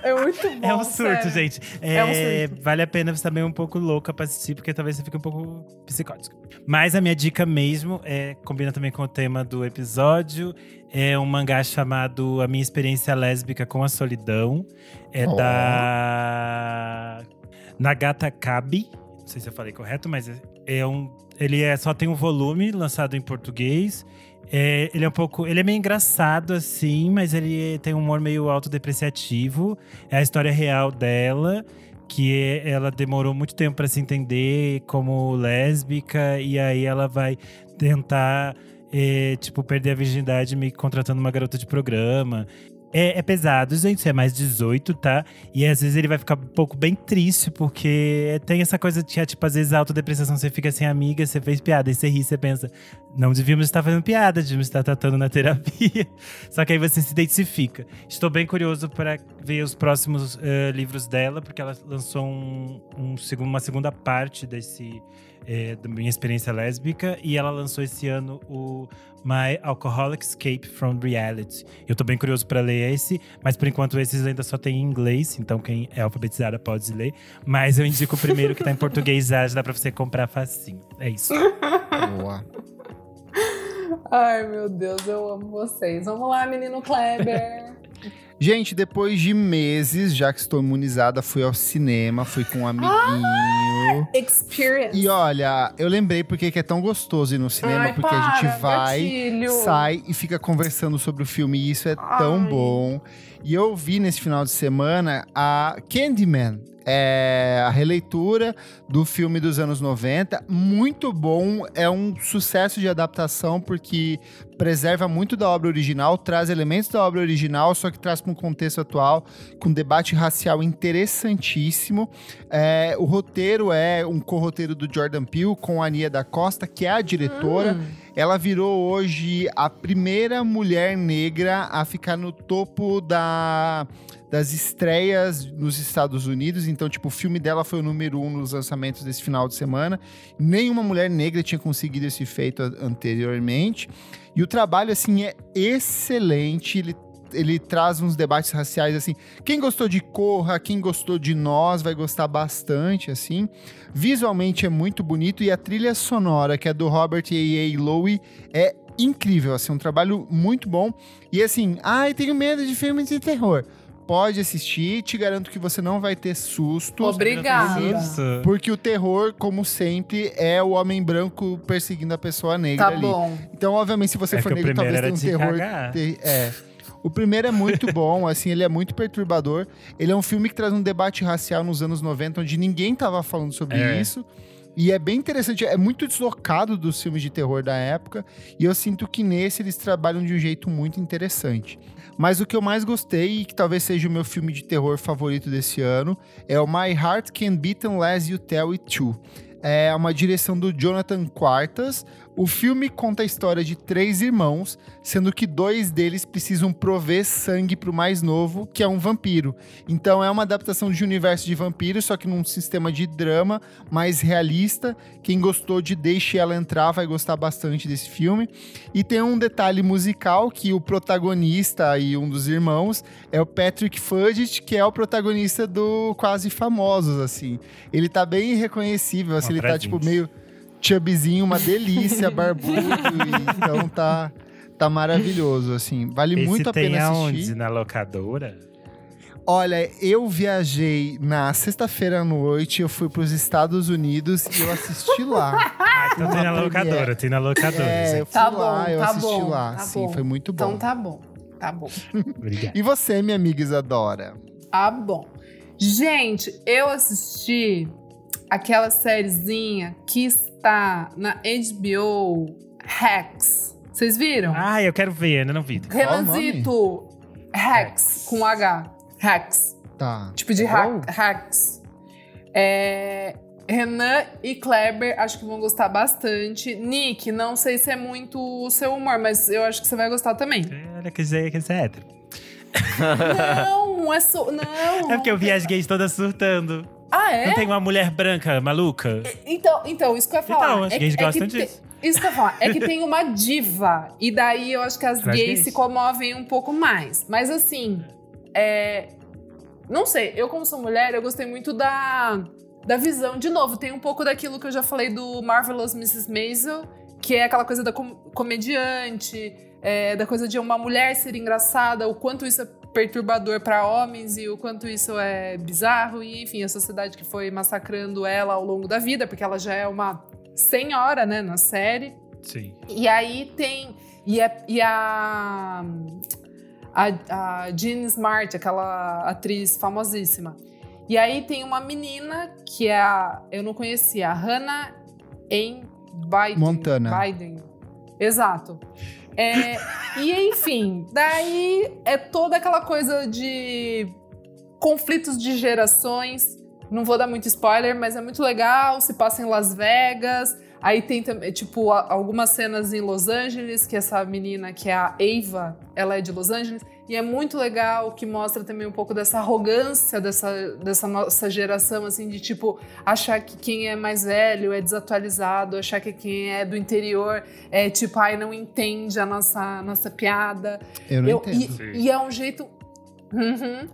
É muito bom. É um surto, sério. gente. É É, um surto. Vale a pena você também um pouco louca pra assistir, porque talvez você fique um pouco psicótico. Mas a minha dica mesmo é combina também com o tema do episódio. É um mangá chamado A Minha Experiência Lésbica com a Solidão. É Ó. da Nagata Kabi. Não sei se eu falei correto, mas é- é um. Ele é, só tem um volume lançado em português. É, ele é um pouco. Ele é meio engraçado, assim, mas ele tem um humor meio autodepreciativo. É a história real dela, que ela demorou muito tempo para se entender como lésbica, e aí ela vai tentar. É, tipo, perder a virgindade que contratando uma garota de programa. É, é, pesado, gente. É mais 18, tá? E às vezes ele vai ficar um pouco bem triste, porque tem essa coisa de, tipo, às vezes a autodepreciação, você fica sem amiga, você fez piada, e você ri, você pensa, não devíamos estar fazendo piada, devíamos estar tratando na terapia. [LAUGHS] Só que aí você se identifica. Estou bem curioso para ver os próximos uh, livros dela, porque ela lançou um, um, uma segunda parte desse é, da minha experiência lésbica e ela lançou esse ano o My Alcoholic Escape from Reality. Eu tô bem curioso para ler esse, mas por enquanto esses ainda só tem em inglês, então quem é alfabetizada pode ler. Mas eu indico o primeiro que tá em [LAUGHS] português já, já dá pra você comprar facinho. É isso. Boa. Ai, meu Deus, eu amo vocês. Vamos lá, menino Kleber. Gente, depois de meses, já que estou imunizada, fui ao cinema, fui com um amiguinho. Ah, experience. E olha, eu lembrei porque que é tão gostoso ir no cinema, Ai, porque para, a gente vai, gatilho. sai e fica conversando sobre o filme, e isso é tão Ai. bom. E eu vi nesse final de semana a Candyman. É a releitura do filme dos anos 90. Muito bom, é um sucesso de adaptação, porque preserva muito da obra original, traz elementos da obra original, só que traz para um contexto atual, com um debate racial interessantíssimo. É, o roteiro é um co-roteiro do Jordan Peele com a Ania da Costa, que é a diretora. Hum. Ela virou hoje a primeira mulher negra a ficar no topo da, das estreias nos Estados Unidos. Então, tipo, o filme dela foi o número um nos lançamentos desse final de semana. Nenhuma mulher negra tinha conseguido esse feito anteriormente. E o trabalho, assim, é excelente. Ele ele traz uns debates raciais assim. Quem gostou de Corra, quem gostou de Nós, vai gostar bastante, assim. Visualmente é muito bonito e a trilha sonora, que é do Robert A. A. Lowe, é incrível, assim, um trabalho muito bom. E assim, ai, tenho medo de filmes de terror. Pode assistir, te garanto que você não vai ter susto. Obrigada. Porque o terror, como sempre, é o homem branco perseguindo a pessoa negra Tá ali. bom. Então, obviamente, se você É for negro, talvez tenha um terror. ter- é. O primeiro é muito [LAUGHS] bom, assim, ele é muito perturbador. Ele é um filme que traz um debate racial nos anos 90, onde ninguém tava falando sobre É. isso. E é bem interessante, é muito deslocado dos filmes de terror da época. E eu sinto que nesse eles trabalham de um jeito muito interessante. Mas o que eu mais gostei, e que talvez seja o meu filme de terror favorito desse ano, é o My Heart Can Beat Unless You Tell It To. É uma direção do Jonathan Quartas. O filme conta a história de três irmãos, sendo que dois deles precisam prover sangue pro mais novo, que é um vampiro. Então é uma adaptação de universo de vampiros, só que num sistema de drama mais realista. Quem gostou de Deixe Ela Entrar vai gostar bastante desse filme. E tem um detalhe musical que o protagonista e um dos irmãos é o Patrick Fudge, que é o protagonista do Quase Famosos, assim. Ele tá bem irreconhecível, assim, ele tá tipo meio chubbyzinho, uma [LAUGHS] delícia, barbudo, e então tá tá maravilhoso, assim. Vale Esse muito a tem pena aonde? assistir. Na locadora? Olha, eu viajei na sexta-feira à noite, eu fui pros Estados Unidos e eu assisti lá. [LAUGHS] Ah, então tem na locadora, tem na locadora. É, eu fui Tá lá, bom, eu tá assisti bom, lá, tá sim, bom. foi muito bom. Então tá bom. Tá bom. [LAUGHS] Obrigado. E você, minha amiga Isadora? Tá bom. Gente, eu assisti aquela sériezinha que está na HBO Hacks. Vocês viram? Ah, eu quero ver, ainda não vi. Renanzito Hacks, com H. Hacks. Tá. Tipo de É hack, hacks. É, Renan e Kleber, acho que vão gostar bastante. Nick, não sei se é muito o seu humor, mas eu acho que você vai gostar também. Olha que você que você é hétero. não, é só. Não. [LAUGHS] É porque eu vi as gays todas surtando. Ah, é? Não tem uma mulher branca maluca? Então, então, isso que eu ia falar. Então, as é, gays que- é gostam que te- disso. Isso que eu ia falar. É que tem uma diva. E daí eu acho que as gays, gays. se comovem um pouco mais. Mas assim, é. Não sei, eu como sou mulher, eu gostei muito da, da visão. De novo, tem um pouco daquilo que eu já falei do Marvelous Mrs. Maisel, que é aquela coisa da com- comediante, é, da coisa de uma mulher ser engraçada, o quanto isso é perturbador para homens e o quanto isso é bizarro. E enfim, a sociedade que foi massacrando ela ao longo da vida, porque ela já é uma senhora, né, na série. Sim. E aí tem. E, é, e a. A, a Jean Smart, aquela atriz famosíssima. E aí tem uma menina que é a. Eu não conhecia, a Hannah em Biden. Montana. Biden. Exato. É, e enfim, daí é toda aquela coisa de conflitos de gerações. Não vou dar muito spoiler, mas é muito legal. Se passa em Las Vegas. Aí tem também, tipo, algumas cenas em Los Angeles, que essa menina, que é a Ava, ela é de Los Angeles. E é muito legal, que mostra também um pouco dessa arrogância dessa, dessa nossa geração, assim, de tipo, achar que quem é mais velho é desatualizado, achar que quem é do interior é tipo, ai, não entende a nossa, nossa piada. Eu não Eu- entendo. e, e é um jeito. Uhum,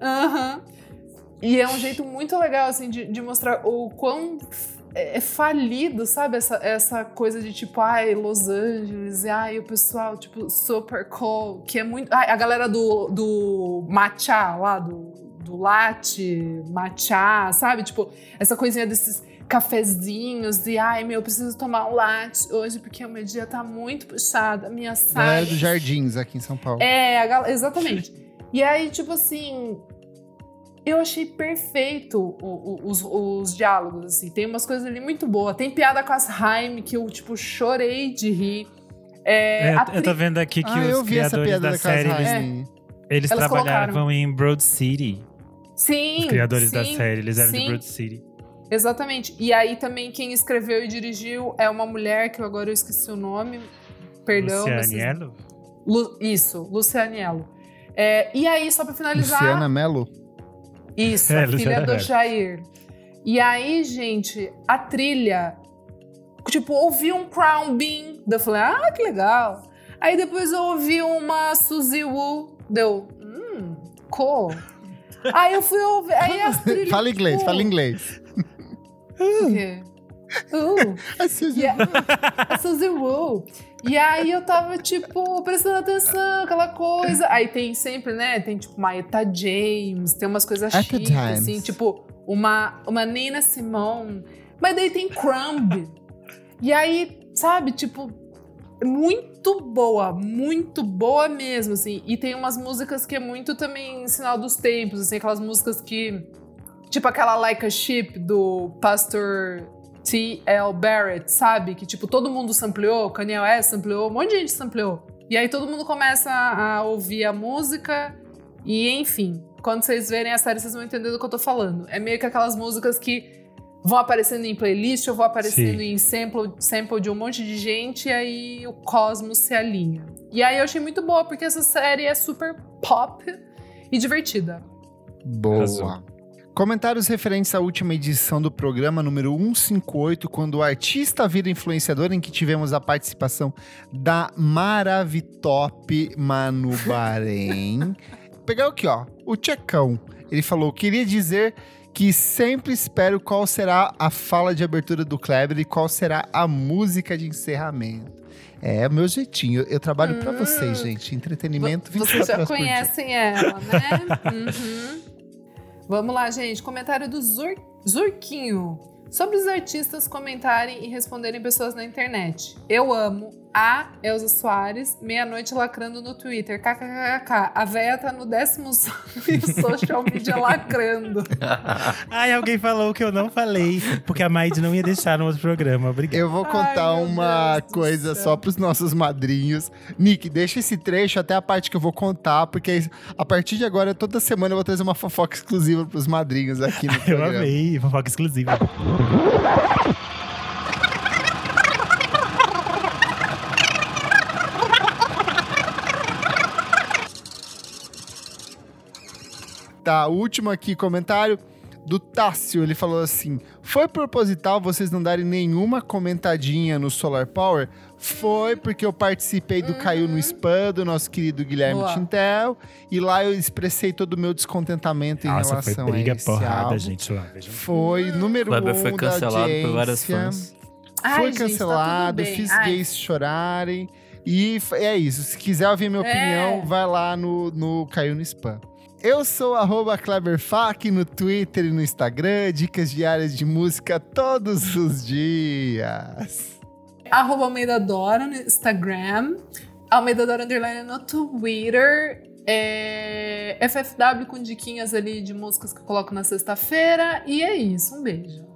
aham. E é um jeito muito legal, assim, de, de mostrar o quão é é falido, sabe? Essa, essa coisa de tipo, ai, Los Angeles, e ai, o pessoal, tipo, super cool, que é muito. Ai, a galera do, do matcha lá, do, do latte, matcha, sabe? Tipo, essa coisinha desses cafezinhos e ai meu, eu preciso tomar um latte hoje porque o meu dia tá muito puxado, a minha Galera saia. dos Jardins aqui em São Paulo. É, gal- exatamente. E aí, tipo assim, eu achei perfeito o- o- os, os diálogos, assim. Tem umas coisas ali muito boas. Tem piada com as Haim que eu, tipo, chorei de rir. É, É, a eu, tô tri- vendo aqui que ah, os eu vi essa criadores piada da da série, eles, Raim. eles trabalhavam colocaram. em Broad City. Sim, Os criadores da sim, série, eles eram de sim. Broad City. Exatamente. E aí também quem escreveu e dirigiu é uma mulher que eu agora eu esqueci o nome. Perdão. Luciane vocês-? Lu- Isso, Lucianiello. É, e aí, só pra finalizar. Luciana Mello. Isso, [LAUGHS] É, a filha Luciana do. Jair. E aí, gente, a trilha. Tipo, ouvi um Crown Bean. Daí eu falei, ah, que legal. Aí depois eu ouvi uma Suzy Wu. Deu, hum, cool. Aí eu fui ouvir. Aí as [LAUGHS] trilhas. Fala inglês, tipo, fala inglês. o quê? [LAUGHS] Uh, Assim, e a, a Suzy Wu. E aí eu tava, tipo, prestando atenção, aquela coisa. Aí tem sempre, né? Tem tipo uma Eta James, tem umas coisas chiques, assim, tipo, uma, uma Nina Simone. Mas daí tem Crumb. E aí, sabe, tipo, muito boa, muito boa mesmo, assim. E tem umas músicas que é muito também sinal dos tempos, assim, aquelas músicas que. Tipo aquela Like a Ship do Pastor T.L. Barrett, sabe? Que, tipo, todo mundo sampleou, Kanye West sampleou, um monte de gente sampleou. E aí todo mundo começa a ouvir a música e, enfim, quando vocês verem a série, vocês vão entender do que eu tô falando. É meio que aquelas músicas que vão aparecendo em playlist ou vão aparecendo Sim. em sample, sample de um monte de gente e aí o cosmos se alinha. E aí eu achei muito boa, porque essa série é super pop e divertida. Boa. Comentários referentes à última edição do programa número 158, quando o artista vira influenciador, em que tivemos a participação da Maravitop Manu [LAUGHS] Bahrein. Pegar aqui, ó, o Tchecão. Ele falou: queria dizer que sempre espero qual será a fala de abertura do Kleber e qual será a música de encerramento. É, o meu jeitinho. Eu trabalho Hum. vocês, gente. Entretenimento 24 Vocês já conhecem ela, né? [LAUGHS] Uhum. Vamos lá, gente. Comentário do Zur... Zurquinho. Sobre os artistas comentarem e responderem pessoas na internet. Eu amo a Elza Soares, meia-noite lacrando no Twitter. KKKK. A véia tá no décimo [LAUGHS] social media lacrando. [LAUGHS] Ai, alguém falou que eu não falei, porque a Maid não ia deixar no outro programa. Obrigado. Eu vou Ai, contar meu uma coisa só pros nossos madrinhos. Nick, deixa esse trecho até a parte que eu vou contar, porque a partir de agora, toda semana eu vou trazer uma fofoca exclusiva pros madrinhos aqui no [LAUGHS] Eu programa. amei, fofoca exclusiva. Tá, último aqui comentário do Tássio. Ele falou assim: Foi proposital vocês não darem nenhuma comentadinha no Solar Power? Foi porque eu participei do Caiu no Spam, do nosso querido Guilherme Boa. Tintel. E lá eu expressei todo o meu descontentamento em Nossa, foi relação briga a esse porrada, álbum. gente lá. Vejam. Foi número um foi da cancelado por várias audiência. fãs. Ai, Foi gente, tá cancelado, fiz Ai, gays chorarem. E é isso. Se quiser ouvir minha É. opinião, vai lá no, no Caiu no Spam. Eu sou Kleberfac no Twitter e no Instagram, dicas diárias de música todos os dias. Arroba Almeida Dora no Instagram, Almeida Dora Underline no Twitter, é, FFW com diquinhas ali de músicas que eu coloco na sexta-feira. E é isso, um beijo.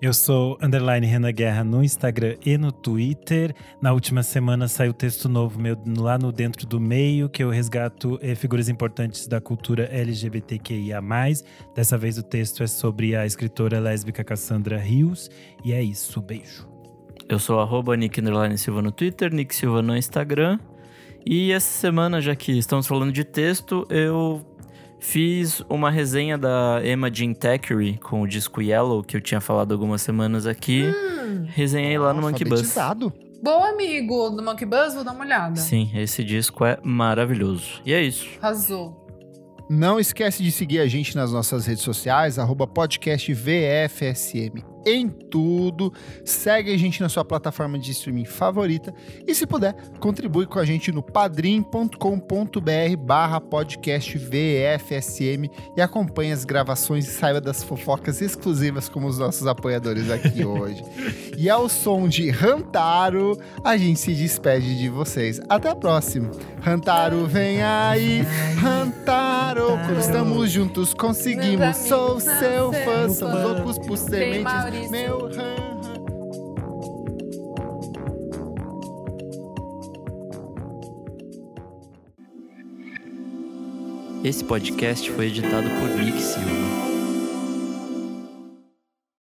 Eu sou underline Renan Guerra no Instagram e no Twitter. Na última semana saiu texto novo meu lá no Dentro do Meio, que eu resgato eh, figuras importantes da cultura LGBTQIA. Dessa vez o texto é sobre a escritora lésbica Cassandra Rios. E é isso, beijo. Eu sou arroba Nick Silva no Twitter, Nick Silva no Instagram. E essa semana, já que estamos falando de texto, eu Fiz uma resenha da Emma Jean Thackeray com o disco Yellow, que eu tinha falado algumas semanas aqui. Hum, Resenhei lá no Monkey Buzz. Bom amigo do Monkey Buzz, vou dar uma olhada. Sim, esse disco é maravilhoso. E é isso. Arrasou. Não esquece de seguir a gente nas nossas redes sociais, arroba podcast VFSM em tudo. Segue a gente na sua plataforma de streaming favorita e, se puder, contribui com a gente no padrim.com.br barra podcast VFSM e acompanhe as gravações e saiba das fofocas exclusivas como os nossos apoiadores aqui [LAUGHS] hoje. E ao som de Rantaro, a gente se despede de vocês. Até a próxima. Rantaro, vem aí, Rantaro. Quando estamos juntos, conseguimos. Sou seu fã, somos loucos por sementes meu Esse podcast foi editado por Nick Silva.